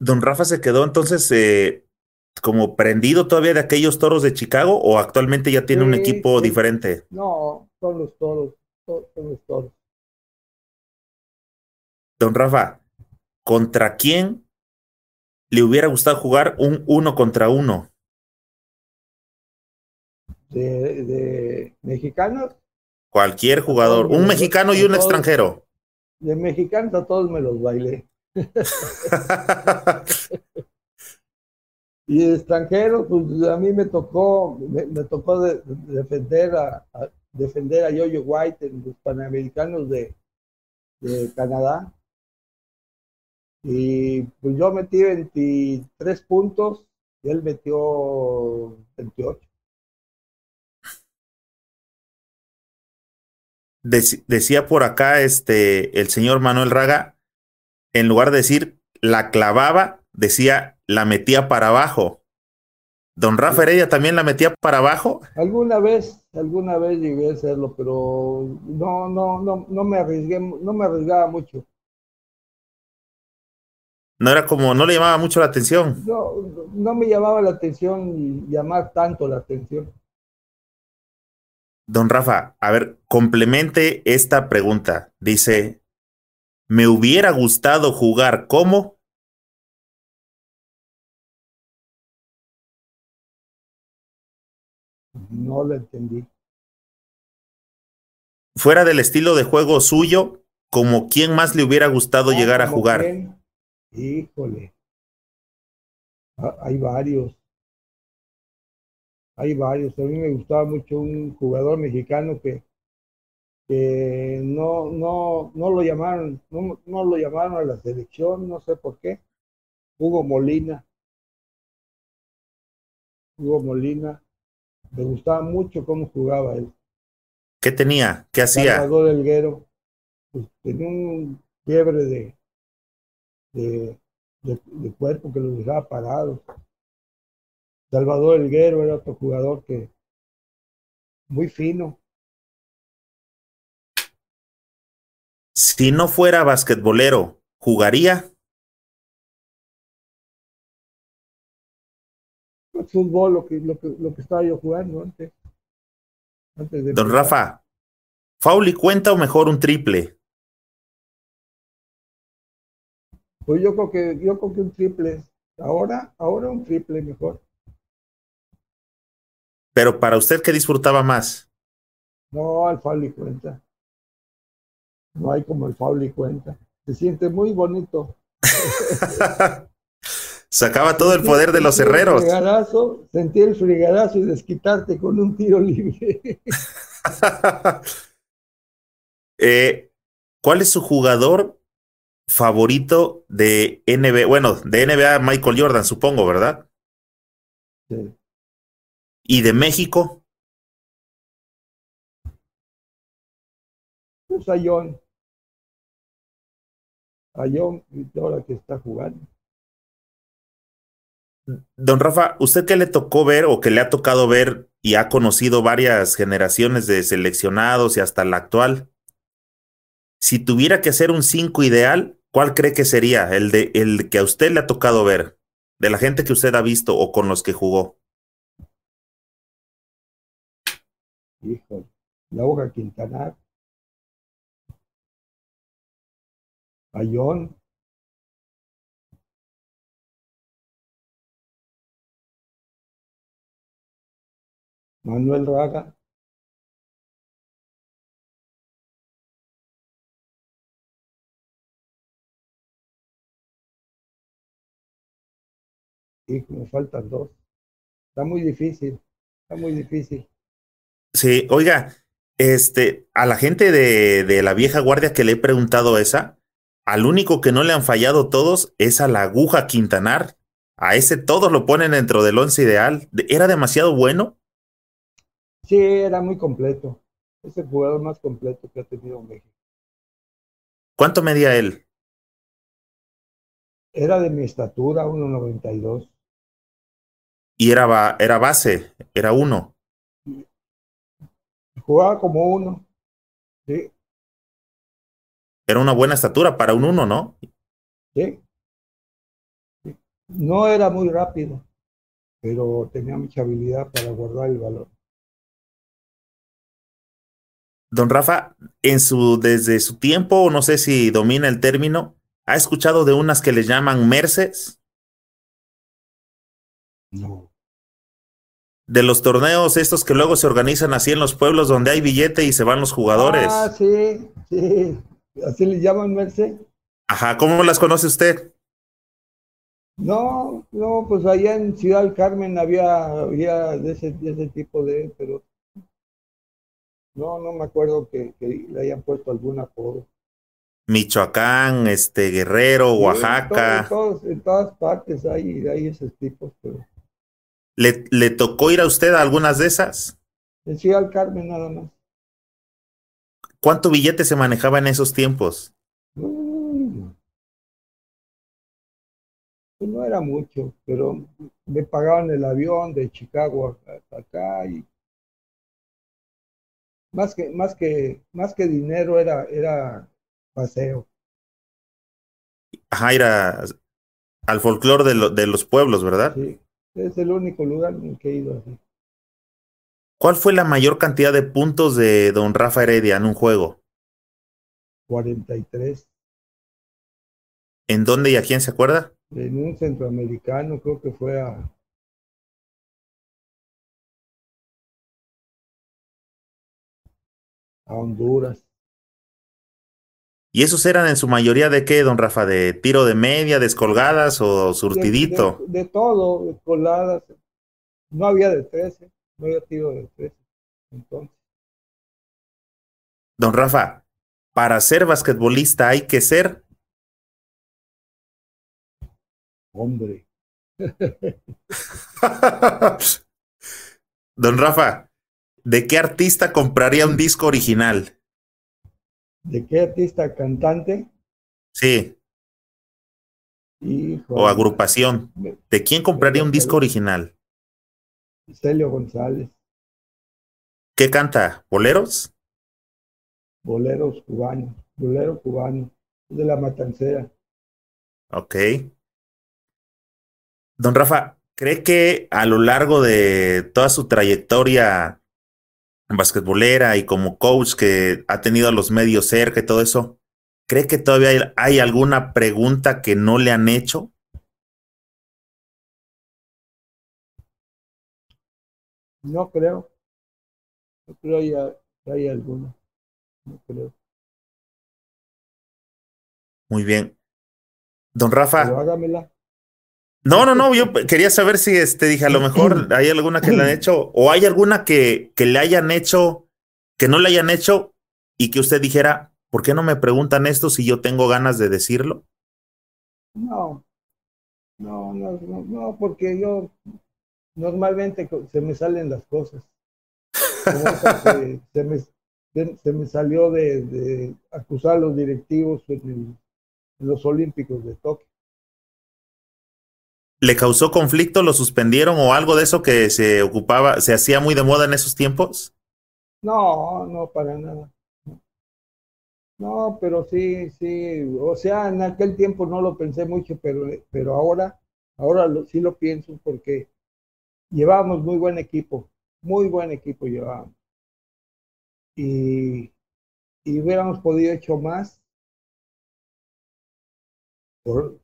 Don Rafa se quedó entonces eh, como prendido todavía de aquellos toros de Chicago o actualmente ya tiene un equipo diferente? No, son los toros, son los toros. Don Rafa, ¿contra quién le hubiera gustado jugar un uno contra uno? ¿De, de mexicanos? Cualquier jugador, un mexicano y un extranjero de mexicanos a todos me los bailé. <laughs> y de extranjeros, pues a mí me tocó, me, tocó defender a, defender a Yoyo White en los Panamericanos de, de Canadá. Y pues yo metí 23 puntos y él metió 28. Decía por acá este, el señor Manuel Raga, en lugar de decir la clavaba, decía la metía para abajo. Don Rafa Heredia también la metía para abajo. Alguna vez, alguna vez llegué a hacerlo, pero no, no, no, no me arriesgué, no me arriesgaba mucho. No era como, no le llamaba mucho la atención. No, no me llamaba la atención y llamar tanto la atención. Don Rafa, a ver, complemente esta pregunta. Dice, ¿me hubiera gustado jugar como? No lo entendí. fuera del estilo de juego suyo, como quién más le hubiera gustado Ah, llegar a ¿como jugar. Híjole. Ah, hay varios. Hay varios. A mí me gustaba mucho un jugador mexicano que, que no, no, no lo llamaron, no, no lo llamaron a la selección, no sé por qué. Hugo Molina. Hugo Molina. Me gustaba mucho cómo jugaba él. ¿Qué tenía? ¿Qué hacía? Salvador Elguero. Pues, tenía un fiebre de, de, de, de cuerpo que lo dejaba parado. Salvador Elguero era otro jugador que muy fino. Si no fuera basquetbolero, ¿jugaría? El fútbol, lo que, lo que, lo que estaba yo jugando antes. antes de Don empezar. Rafa, ¿Fauli cuenta o mejor un triple? Pues yo creo que, yo creo que un triple. Ahora, ahora un triple mejor. Pero para usted, ¿qué disfrutaba más? No, el Fauli cuenta. No hay como el Fauli cuenta. Se siente muy bonito. <laughs> Sacaba todo el poder de los herreros. sentir el frigadazo y desquitarte con un tiro libre. <laughs> Eh, ¿Cuál es su jugador favorito de NBA? Bueno, de NBA Michael Jordan, supongo, ¿verdad? Sí. ¿Y de México? Pues a John. A John, y ahora que está jugando. Don Rafa, ¿usted qué le tocó ver o que le ha tocado ver y ha conocido varias generaciones de seleccionados y hasta la actual? Si tuviera que hacer un 5 ideal, ¿cuál cree que sería? El de el que a usted le ha tocado ver, de la gente que usted ha visto o con los que jugó. Híjole. La hoja Quintanar. A John. Manuel Raga. Y me faltan dos. Está muy difícil. Está muy difícil. Sí, oiga, este, a la gente de, de la vieja guardia que le he preguntado esa, al único que no le han fallado todos es a la aguja Quintanar. A ese todos lo ponen dentro del once ideal. De- ¿Era demasiado bueno? Sí, era muy completo. Es el jugador más completo que ha tenido México. ¿Cuánto medía él? Era de mi estatura, 1.92. Y era, ba- era base, era uno. Jugaba como uno. Sí, Era una buena estatura para un uno, ¿no? sí. Sí. No era muy rápido, pero tenía mucha habilidad para guardar el balón. Don Rafa, en su, desde su tiempo, no sé si domina el término, ¿ha escuchado de unas que le llaman Merces? No. De los torneos estos que luego se organizan así en los pueblos donde hay billete y se van los jugadores. Ah, sí, sí. Así le llaman Merced. Ajá, ¿cómo las conoce usted? No, no, pues allá en Ciudad del Carmen había, había de ese, de ese tipo de, pero no, no me acuerdo que, que le hayan puesto algún apodo. Michoacán, este, Guerrero, Sí, Oaxaca. En, todos- en todas partes hay, hay esos tipos, pero ¿Le, ¿Le tocó ir a usted a algunas de esas? Ciudad del Carmen nada más. ¿Cuánto billete se manejaba en esos tiempos? Mm. Pues no era mucho, pero me pagaban el avión de Chicago hasta acá y más que, más que, más que dinero era, era paseo. Ajá, ir a- al folclore de, lo- de los pueblos, ¿verdad? Sí, es el único lugar en el que he ido así. ¿Cuál fue la mayor cantidad de puntos de don Rafa Heredia en un juego? 43 ¿En dónde y a quién se acuerda? en un centroamericano, creo que fue a a Honduras. ¿Y esos eran en su mayoría de qué, don Rafa? ¿De tiro de media, descolgadas o surtidito? De, todo, descolgadas. No había de 13, no había tiro de 13. Entonces. Don Rafa, para ser basquetbolista hay que ser. Hombre. <laughs> don Rafa, ¿de qué artista compraría un disco original? ¿De qué artista cantante? Sí. o agrupación. ¿De quién compraría un disco original? Celio González. ¿Qué canta? ¿Boleros? Boleros cubanos. Bolero cubano. De la matancera. Ok. Don Rafa, ¿cree que a lo largo de toda su trayectoria basquetbolera y como coach que ha tenido a los medios cerca y todo eso, ¿cree que todavía hay, alguna pregunta que no le han hecho? No creo. No creo que haya alguna. No creo. Muy bien. Don Rafa. hágamela. No, no, no, yo quería saber si este dije, a lo mejor <clears throat> hay alguna que le han hecho o hay alguna que, que le hayan hecho, que no le hayan hecho y que usted dijera, ¿por qué no me preguntan esto si yo tengo ganas de decirlo? No, no, no, no, porque yo normalmente se me salen las cosas. se, me, se, me, salió de, acusar a los directivos en los Olímpicos de Tokio. ¿Le causó conflicto? ¿Lo suspendieron o algo de eso que se ocupaba, se hacía muy de moda en esos tiempos? No, no, para nada. No, pero sí, sí, o sea, en aquel tiempo no lo pensé mucho, pero, pero ahora, ahora sí lo pienso porque llevábamos muy buen equipo, muy buen equipo llevábamos. Y, y hubiéramos podido hecho más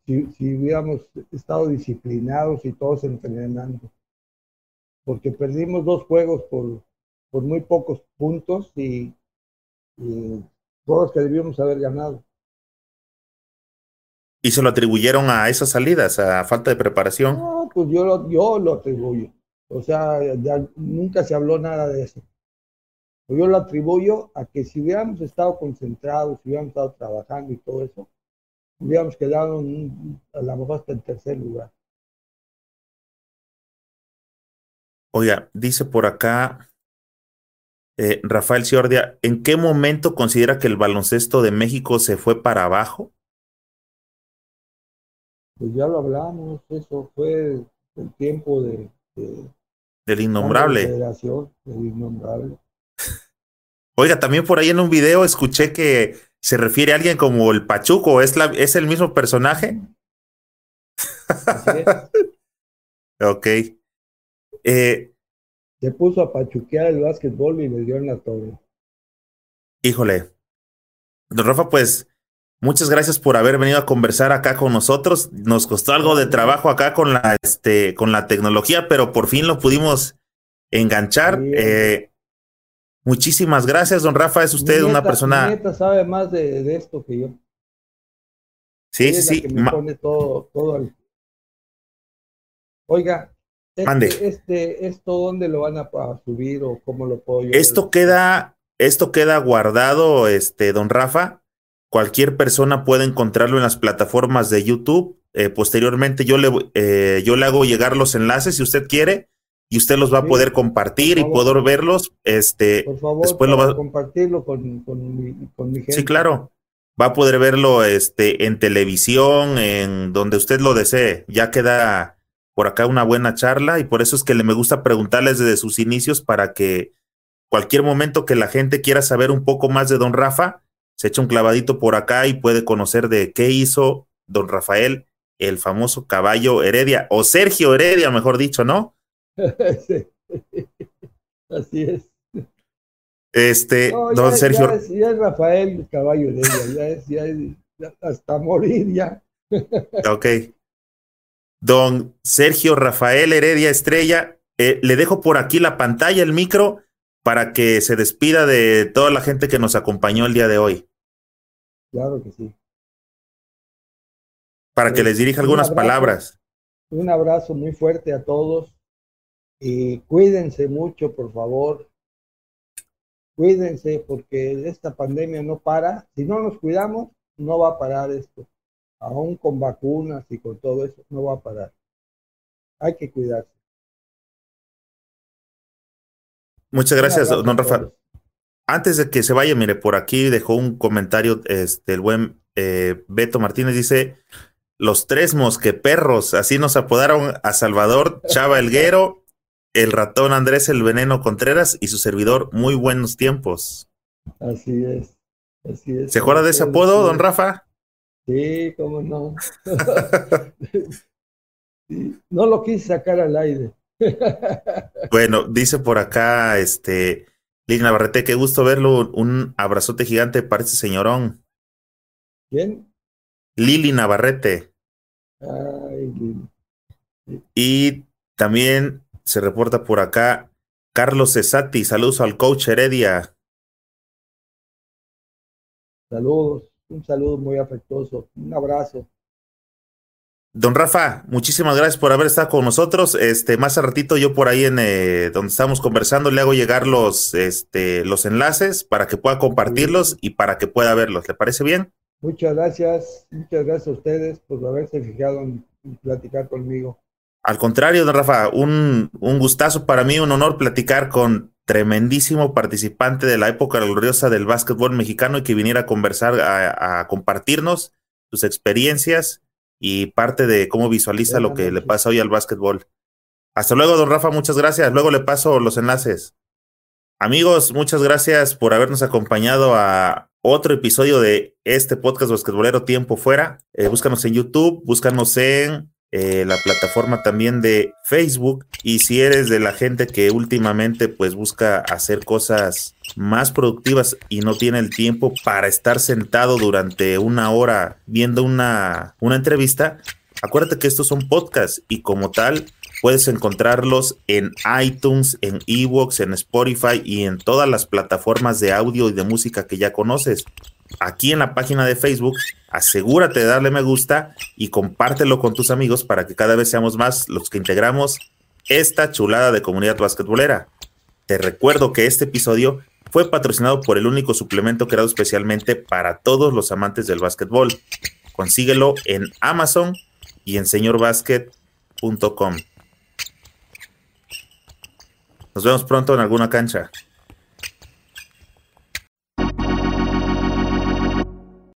si, hubiéramos estado disciplinados y todos entrenando. Porque perdimos dos juegos por, por muy pocos puntos y, y juegos que debíamos haber ganado. ¿Y se lo atribuyeron a esas salidas, a falta de preparación? No, pues yo lo, yo lo atribuyo. O sea, ya nunca se habló nada de eso. Yo lo atribuyo a que si hubiéramos estado concentrados, si hubiéramos estado trabajando y todo eso, hubiéramos quedado a lo mejor hasta en tercer lugar. Oiga, dice por acá eh, Rafael Ciordia, ¿en qué momento considera que el baloncesto de México se fue para abajo? Pues ya lo hablamos, eso fue el tiempo de, del innombrable. del innombrable. <laughs> Oiga, también por ahí en un video escuché que se refiere a alguien como el Pachuco, ¿es, la, es el mismo personaje? <laughs> ok. Eh, se puso a pachuquear el básquetbol y le dio en la torre. Híjole. Don Rafa, pues muchas gracias por haber venido a conversar acá con nosotros. Nos costó algo de trabajo acá con la, este, con la tecnología, pero por fin lo pudimos enganchar. Eh, Muchísimas gracias, don Rafa. Es usted una persona. Mi nieta sabe más de, esto que yo. Sí, sí, sí. me pone todo, todo Oiga, este, este, ¿esto dónde lo van a, subir o cómo lo puedo yo? Esto queda, esto queda guardado, este, don Rafa. Cualquier persona puede encontrarlo en las plataformas de YouTube. Eh, posteriormente yo le, eh, yo le hago llegar los enlaces si usted quiere y usted los va a poder compartir y poder verlos. Este, por favor, después lo va a compartirlo con, con, mi, con mi gente. Sí, claro. Va a poder verlo este, en televisión, en donde usted lo desee. Ya queda por acá una buena charla y por eso es que le me gusta preguntarles desde sus inicios para que cualquier momento que la gente quiera saber un poco más de don Rafa, se echa un clavadito por acá y puede conocer de qué hizo don Rafael, el famoso caballo Heredia, o Sergio Heredia, mejor dicho, ¿no? <laughs> Así es. Este, don Sergio. Ya es, Rafael Caballo de ya es, ya es hasta morir ya. <laughs> ok. Don Sergio Rafael Heredia Estrella, eh, le dejo por aquí la pantalla, el micro, para que se despida de toda la gente que nos acompañó el día de hoy. Claro que sí. Para que les dirija algunas palabras. Un abrazo muy fuerte a todos y cuídense mucho, por favor. Cuídense porque esta pandemia no para. Si no nos cuidamos, no va a parar esto. Aún con vacunas y con todo eso, no va a parar. Hay que cuidarse. Muchas gracias, don Rafael. Antes de que se vaya, mire, por aquí dejó un comentario este, el buen eh, Beto Martínez, dice, los tres mosqueperros, así nos apodaron a Salvador Chava Elguero, el ratón Andrés el Veneno Contreras y su servidor, muy buenos tiempos. Así es, así es. ¿Se acuerda de ese apodo, don Rafa? Sí, cómo no. <laughs> no lo quise sacar al aire. <laughs> bueno, dice por acá, este, Lili Navarrete, qué gusto verlo. Un abrazote gigante para este señorón. ¿Quién? Lili Navarrete. Ay, Lili. Y también se reporta por acá Carlos Cesati. Saludos al coach Heredia. Saludos, un saludo muy afectuoso. Un abrazo. Don Rafa, muchísimas gracias por haber estado con nosotros. Este, más a ratito yo por ahí en eh, donde estamos conversando le hago llegar los, este, los enlaces para que pueda compartirlos y para que pueda verlos. ¿Le parece bien? Muchas gracias, muchas gracias a ustedes por haberse fijado en, platicar conmigo. Al contrario, don Rafa, un, un gustazo para mí, un honor platicar con tremendísimo participante de la época gloriosa del básquetbol mexicano y que viniera a conversar, a, a compartirnos sus experiencias y parte de cómo visualiza lo que le pasa hoy al básquetbol. Hasta luego, don Rafa, muchas gracias. Luego le paso los enlaces. Amigos, muchas gracias por habernos acompañado a otro episodio de este podcast basquetbolero Tiempo Fuera. Eh, búscanos en YouTube, búscanos en eh, la plataforma también de Facebook. Y si eres de la gente que últimamente pues busca hacer cosas más productivas y no tiene el tiempo para estar sentado durante una hora viendo una, una entrevista, acuérdate que estos son podcasts y como tal puedes encontrarlos en iTunes, en Evox, en Spotify y en todas las plataformas de audio y de música que ya conoces aquí en la página de Facebook, asegúrate de darle me gusta y compártelo con tus amigos para que cada vez seamos más los que integramos esta chulada de comunidad basquetbolera. Te recuerdo que este episodio fue patrocinado por el único suplemento creado especialmente para todos los amantes del básquetbol. Consíguelo en Amazon y en señorbasket.com. Nos vemos pronto en alguna cancha.